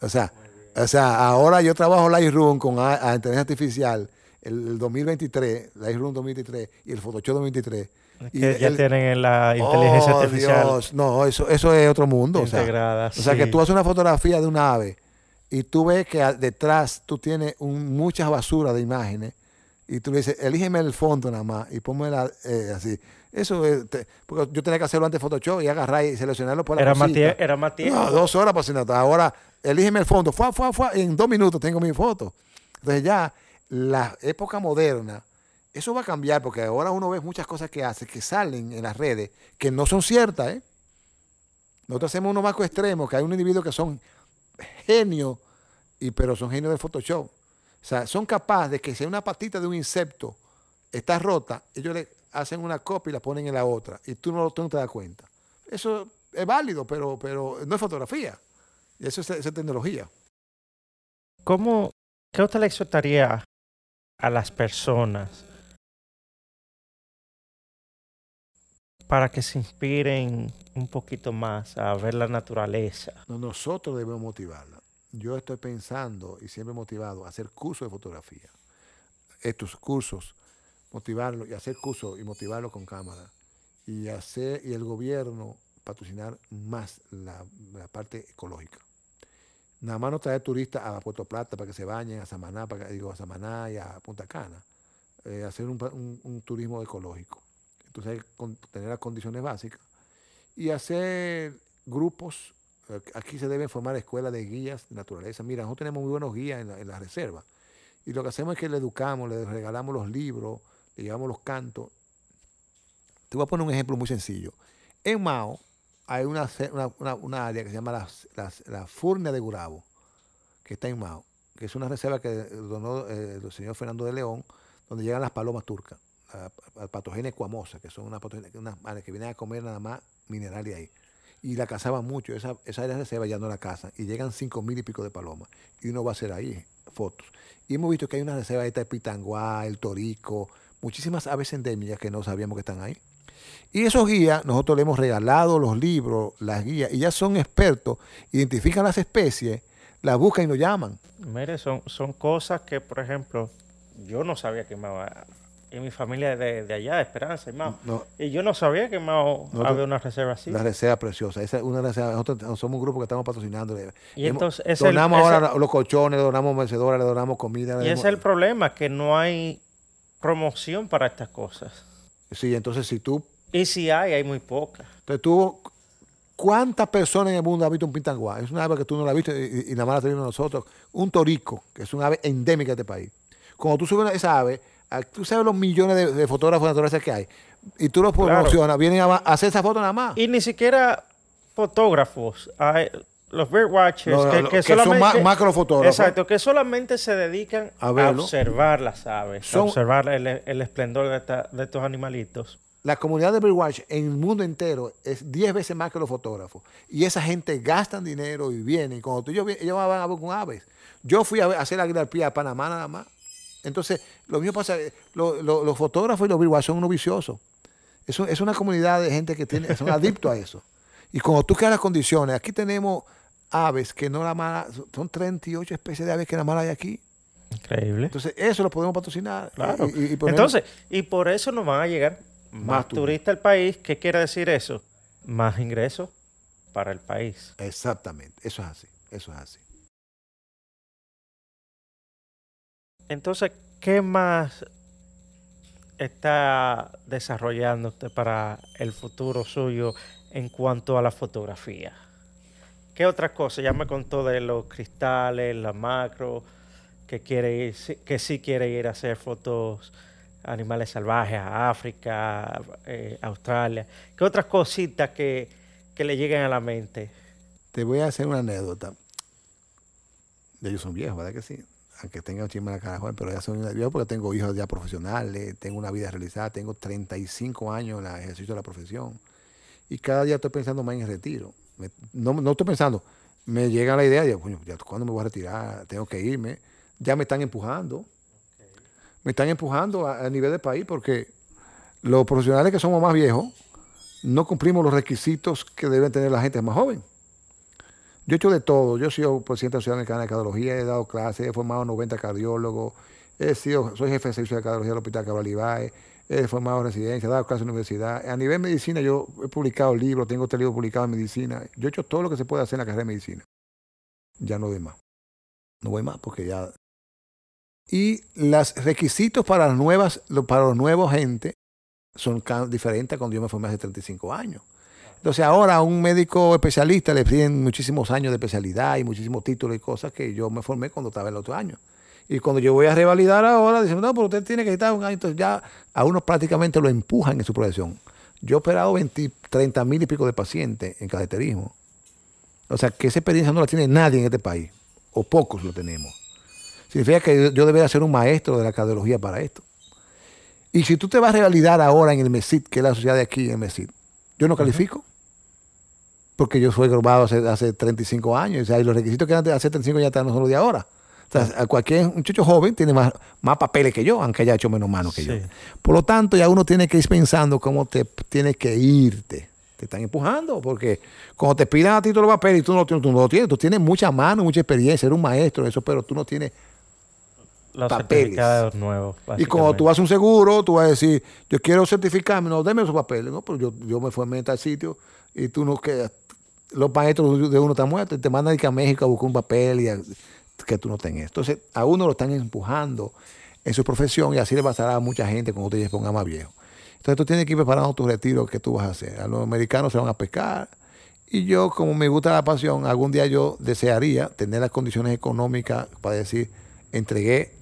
O sea, o sea, ahora yo trabajo Lightroom con a, a inteligencia artificial, el, el 2023, Lightroom 2023 y el Photoshop 2023. Es Y que ya el- tienen la inteligencia Oh, artificial Dios, no, eso, eso es otro mundo. o sea, integrada. o sea, que sí. tú haces una fotografía de una ave y tú ves que detrás tú tienes un, muchas basuras de imágenes y tú le dices, elígeme el fondo nada más y ponme eh, así. Eso es, te- porque yo tenía que hacerlo antes de Photoshop y agarrar y seleccionarlo por la Era más, tie- era más tiempo. No, dos horas para nada. Ahora, elígeme el fondo. Fua, fua, fua, y en dos minutos tengo mi foto. Entonces ya, la época moderna, eso va a cambiar porque ahora uno ve muchas cosas que hace, que salen en las redes, que no son ciertas, ¿eh? Nosotros hacemos uno más extremo, que hay un individuo que son genios, y, pero son genios de Photoshop. O sea, son capaces de que si una patita de un insecto está rota, ellos le hacen una copia y la ponen en la otra. Y tú no, tú no te das cuenta. Eso es válido, pero, pero no es fotografía. Y eso es, es tecnología. ¿Cómo, ¿Qué usted le exhortaría a las personas para que se inspiren un poquito más a ver la naturaleza? No, nosotros debemos motivarla. Yo estoy pensando y siempre motivado a hacer cursos de fotografía. Estos cursos, motivarlo y hacer cursos y motivarlo con cámara. Y hacer, y el gobierno patrocinar más la, parte ecológica. Nada más no traer turistas a Puerto Plata para que se bañen, a Samaná, para, digo, a Samaná y a Punta Cana. Eh, hacer un, turismo ecológico. Entonces, con, tener las condiciones básicas. Y hacer grupos. Eh, aquí se deben formar escuelas de guías de naturaleza. Mira, nosotros tenemos muy buenos guías en la, en la reserva. Y lo que hacemos es que le educamos, le regalamos los libros, le llevamos los cantos. Te voy a poner un ejemplo muy sencillo. En Mao, hay una, una, una, área que se llama la, la, la, Furnia de Gurabo, que está en Mao, que es una reserva que donó eh, el señor Fernando de León, donde llegan las palomas turcas, la, la patogenia ecuamosa, que son unas una que vienen a comer nada más minerales ahí. Y la cazaban mucho, esa, esa área de reserva ya no la cazan, y llegan cinco mil y pico de palomas, y uno va a hacer ahí fotos. Y hemos visto que hay una reserva, esta de Pitanguá, el Torico, muchísimas aves endémicas que no sabíamos que están ahí. Y esos guías, nosotros le hemos regalado los libros, las guías, y ya son expertos, identifican las especies, las buscan y nos llaman. Mire, son, son cosas que, por ejemplo, yo no sabía que Mao, en mi familia de, de allá, de Esperanza, y Mao, no, y yo no sabía que Mao no, había una reserva así. Una reserva preciosa, esa es una reserva, nosotros somos un grupo que estamos patrocinando. Y entonces, es donamos el, ahora los colchones, le donamos mecedoras, le donamos comida. Y ese es el problema, que no hay promoción para estas cosas. Sí, entonces si tú y si hay, hay muy pocas. Entonces tú, ¿cuántas personas en el mundo han visto un pintanguá? Es una ave que tú no la viste y, y, nada más la tenemos nosotros. Un torico, que es una ave endémica de este país. Cuando tú subes esa ave, tú sabes los millones de, de fotógrafos naturales que hay. Y tú los promocionas, claro. vienen a, hacer esa foto nada más. Y ni siquiera fotógrafos. Hay, los birdwatchers, no, no, que, que, que solamente, son macrofotógrafos. Exacto, que solamente se dedican a, observar las aves, Son- a observar el, el esplendor de, esta- de estos animalitos. La comunidad de Birdwatch en el mundo entero es 10 veces más que los fotógrafos. Y esa gente gastan dinero y vienen. Cuando tú yo, ellos van a ver con aves. Yo fui a, ver- a hacer la guía al pie a Panamá nada más. Entonces, lo mismo pasa, lo- lo- los fotógrafos y los Birdwatch son unos viciosos. Es, es una comunidad de gente que tiene, son adictos a eso. Y cuando tú creas las condiciones, aquí tenemos aves que no la más, son 38 especies de aves que nada más hay aquí. Increíble. Entonces, eso lo podemos patrocinar. Claro. Y- y- y poner- Entonces, y por eso nos van a llegar más, Más turistas al país. ¿Qué quiere decir eso? Más ingresos para el país. Exactamente, eso es así, eso es así. Entonces, ¿qué más está desarrollando usted para el futuro suyo en cuanto a la fotografía? ¿Qué otra cosa? Ya me contó de los cristales, la macro, que quiere ir, que sí quiere ir a hacer fotos animales salvajes a África, eh, Australia. ¿Qué otras cositas que, le lleguen a la mente? Te voy a hacer una anécdota. Ellos son viejos, ¿verdad que sí? Aunque tengan chisme en la cara joven, pero ya son viejos porque tengo hijos ya profesionales, tengo una vida realizada, tengo 35 años en el ejercicio de la profesión. Y cada día estoy pensando más en el retiro. Me- no, no estoy pensando, me llega la idea, digo, coño, ya, ¿cuándo me voy a retirar? Tengo que irme. Ya me están empujando. Me están empujando a, a nivel de país porque los profesionales que somos más viejos no cumplimos los requisitos que deben tener la gente más joven. Yo he hecho de todo. Yo he sido presidente de la de Cardiología, he dado clases, he formado 90 cardiólogos, he sido, soy jefe de servicio de cardiología del Hospital Cabral Ibáez, he formado residencia, he dado clases en universidad. A nivel medicina yo he publicado libros, tengo este libro publicado en medicina. Yo he hecho todo lo que se puede hacer en la carrera de medicina. Ya no voy más. No voy más porque ya... Y los requisitos para las nuevas, para los nuevos gente son diferentes a cuando yo me formé hace 35 años. Entonces ahora a un médico especialista le piden muchísimos años de especialidad y muchísimos títulos y cosas que yo me formé cuando estaba el otro año. Y cuando yo voy a revalidar ahora, dicen, no, pero usted tiene que estar un año. Entonces ya a uno prácticamente lo empujan en su profesión. Yo he operado 20, 30 mil y pico de pacientes en cateterismo. O sea, que esa experiencia no la tiene nadie en este país, o pocos lo tenemos. Significa que yo, debería ser un maestro de la cardiología para esto. Y si tú te vas a revalidar ahora en el MESID, que es la sociedad de aquí en el MESID, yo no califico. Porque yo fui grabado hace, hace 35 años. O sea, y los requisitos que eran de hace 35 ya están no son los de ahora. O sea, a cualquier muchacho joven tiene más, más papeles que yo, aunque haya hecho menos manos que yo. Por lo tanto, ya uno tiene que ir pensando cómo te tienes que irte. Te están empujando, porque cuando te pidan a ti todos los papeles y tú no, tú no lo tienes, tú tienes mucha mano, mucha experiencia, eres un maestro, eso, pero tú no tienes Los Papeles. nuevos. Y cuando tú vas a un seguro, tú vas a decir, yo quiero certificarme, no, déme esos papeles. No, pero yo, yo me fui a tal sitio y tú no quedas. Los maestros de uno están muertos y te mandan ir a México a buscar un papel y a- que tú no tengas. Entonces, a uno lo están empujando en su profesión y así le pasará a mucha gente cuando se ponga más viejo. Entonces, tú tienes que ir preparando tu retiro que tú vas a hacer. A los americanos se van a pescar. Y yo, como me gusta la pasión, algún día yo desearía tener las condiciones económicas para decir, entregué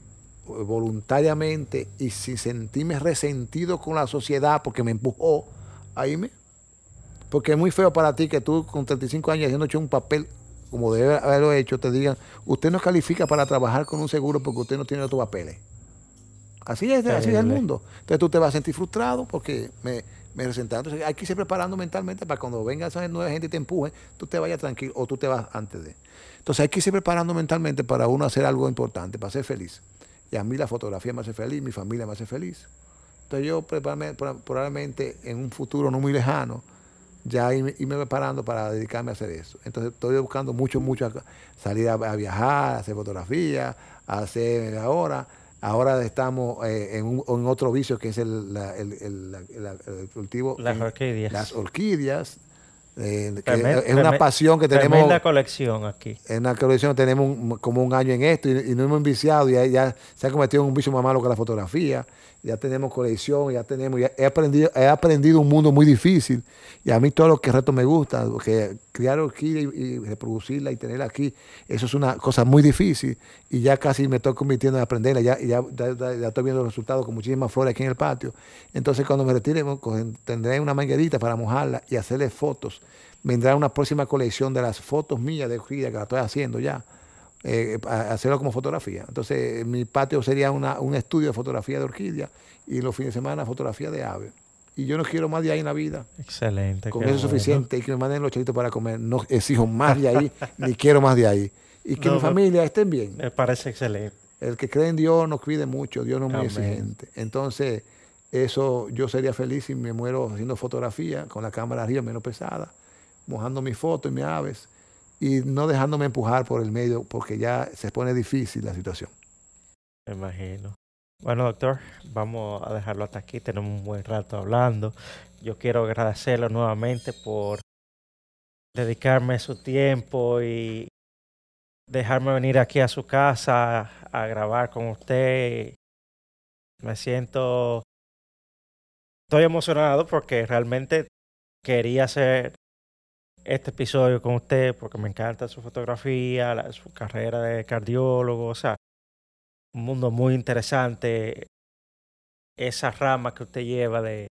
voluntariamente y sin sentirme resentido con la sociedad porque me empujó a irme. Porque es muy feo para ti que tú con 35 años haciendo un papel como debe haberlo hecho, te digan, usted no califica para trabajar con un seguro porque usted no tiene otros papeles. Así es, así es el Terrible. mundo. Entonces tú te vas a sentir frustrado porque me, me resentaron. Entonces hay que irse preparando mentalmente para cuando venga esa nueva gente y te empuje, tú te vayas tranquilo o tú te vas antes de. Entonces hay que irse preparando mentalmente para uno hacer algo importante, para ser feliz. Y a mí la fotografía me hace feliz, mi familia me hace feliz. Entonces yo probablemente en un futuro no muy lejano, ya irme, irme preparando para dedicarme a hacer eso. Entonces estoy buscando mucho, mucho salir a, a viajar, a hacer fotografía, a hacer ahora. Ahora estamos eh, en, un- en otro vicio que es el, la- el- el- la- la- el cultivo. Las orquídeas. Las orquídeas. eh, es una pasión que tenemos Tremenda colección aquí. en la colección tenemos un- como un año en esto y, y no hemos enviciado y ya, ya se ha convertido en un vicio más malo que la fotografía. Ya tenemos colección, ya tenemos, ya he aprendido, he aprendido un mundo muy difícil y a mí todo lo que reto me gusta, porque criar orquídea y, reproducirla y tenerla aquí, eso es una cosa muy difícil y ya casi me estoy convirtiendo en aprenderla, ya, ya, ya- estoy viendo los resultados con muchísimas flores aquí en el patio. Entonces cuando me retire cogen- tendré una manguerita para mojarla y hacerle fotos. Vendrá una próxima colección de las fotos mías de orquídea que la estoy haciendo ya eh, hacerlo como fotografía. Entonces, mi patio sería una- un estudio de fotografía de orquídea y los fines de semana fotografía de aves. Y yo no quiero más de ahí en la vida. Excelente. Con eso es bueno. suficiente y que me manden los chelitos para comer. No exijo más de ahí, [laughs] ni quiero más de ahí. Y que No, mi familia estén bien. Me parece excelente. El que cree en Dios nos cuide mucho, Dios no es muy exigente. Entonces, eso yo sería feliz si me muero haciendo fotografía con la cámara arriba menos pesada, mojando mis fotos y mis aves y no dejándome empujar por el medio porque ya se pone difícil la situación. Me imagino. Bueno, doctor, vamos a dejarlo hasta aquí. Tenemos un buen rato hablando. Yo quiero agradecerlo nuevamente por dedicarme su tiempo y dejarme venir aquí a su casa a grabar con usted. Me siento... Estoy emocionado porque realmente quería hacer este episodio con usted porque me encanta su fotografía, su carrera de cardiólogo, o sea, un mundo muy interesante. Esa rama que usted lleva de,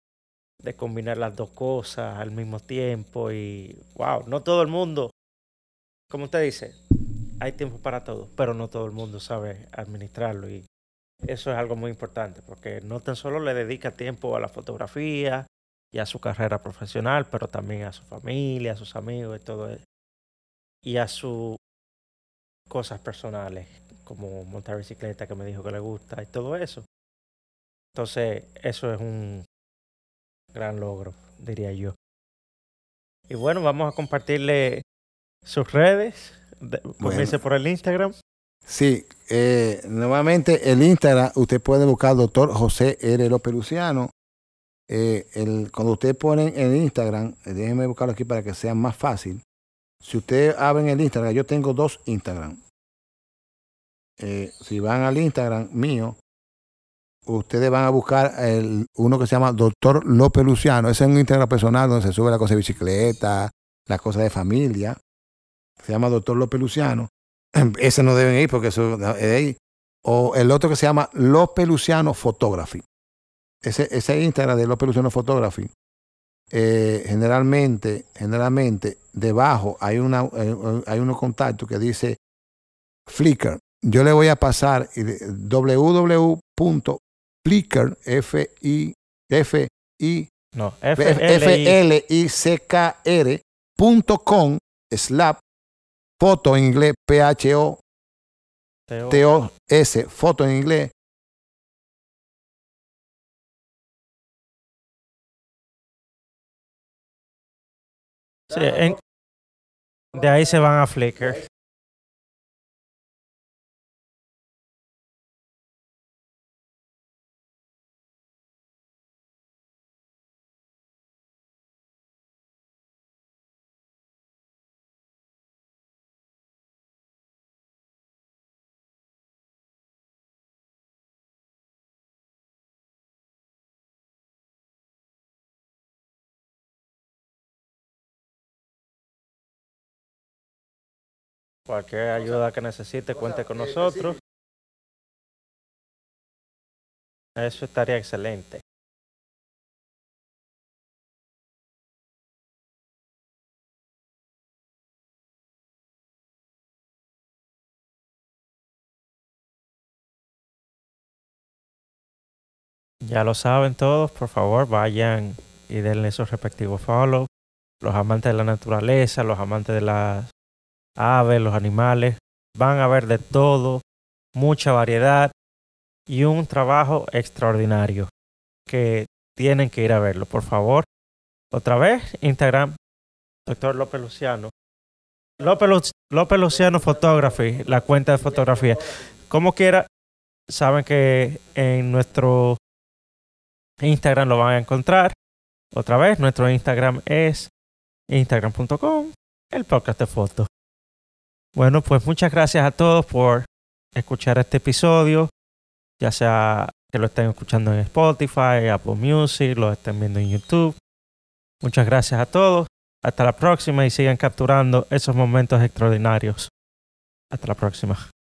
de combinar las dos cosas al mismo tiempo y, wow, no todo el mundo, como usted dice, hay tiempo para todo, pero no todo el mundo sabe administrarlo y eso es algo muy importante porque no tan solo le dedica tiempo a la fotografía y a su carrera profesional, pero también a su familia, a sus amigos y todo eso. Y a sus cosas personales, como montar bicicleta que me dijo que le gusta y todo eso. Entonces, eso es un gran logro, diría yo. Y bueno, vamos a compartirle sus redes. De- Comience por el Instagram. Sí, eh, nuevamente el Instagram, usted puede buscar doctor José R. López Luciano. Eh, el, cuando usted pone en Instagram, eh, déjeme buscarlo aquí para que sea más fácil. Si usted abre el Instagram, yo tengo dos Instagram. Eh, si van al Instagram mío, ustedes van a buscar el, uno que se llama Doctor López Luciano. Ese es un Instagram personal donde se sube la cosa de bicicleta, la cosa de familia. Se llama Doctor López Luciano. [clears throat] Ese no deben ir porque eso es de ahí. O el otro que se llama López Luciano Photography. Ese, ese Instagram de López Luciano Photography. eh, generalmente, generalmente, debajo hay, una, eh, hay unos contactos que dice Flickr. Yo le voy a pasar www.flickr, F I F I No, F. L I C K R punto com slap foto en inglés P H O T O S foto en inglés en- de ahí se van a Flickr. Cualquier ayuda que necesite, cuente con nosotros. Eso estaría excelente. Ya lo saben todos, por favor vayan y denle esos respectivos follow. Los amantes de la naturaleza, los amantes de las aves, los animales, van a ver de todo, mucha variedad y un trabajo extraordinario que tienen que ir a verlo, por favor. Otra vez, Instagram, doctor López Luciano. López, López Luciano Photography, la cuenta de fotografía. Como quiera, saben que en nuestro Instagram lo van a encontrar. Otra vez, nuestro Instagram es instagram.com, el podcast de fotos. Bueno, pues muchas gracias a todos por escuchar este episodio, ya sea que lo estén escuchando en Spotify, Apple Music, lo estén viendo en YouTube. Muchas gracias a todos. Hasta la próxima y sigan capturando esos momentos extraordinarios. Hasta la próxima.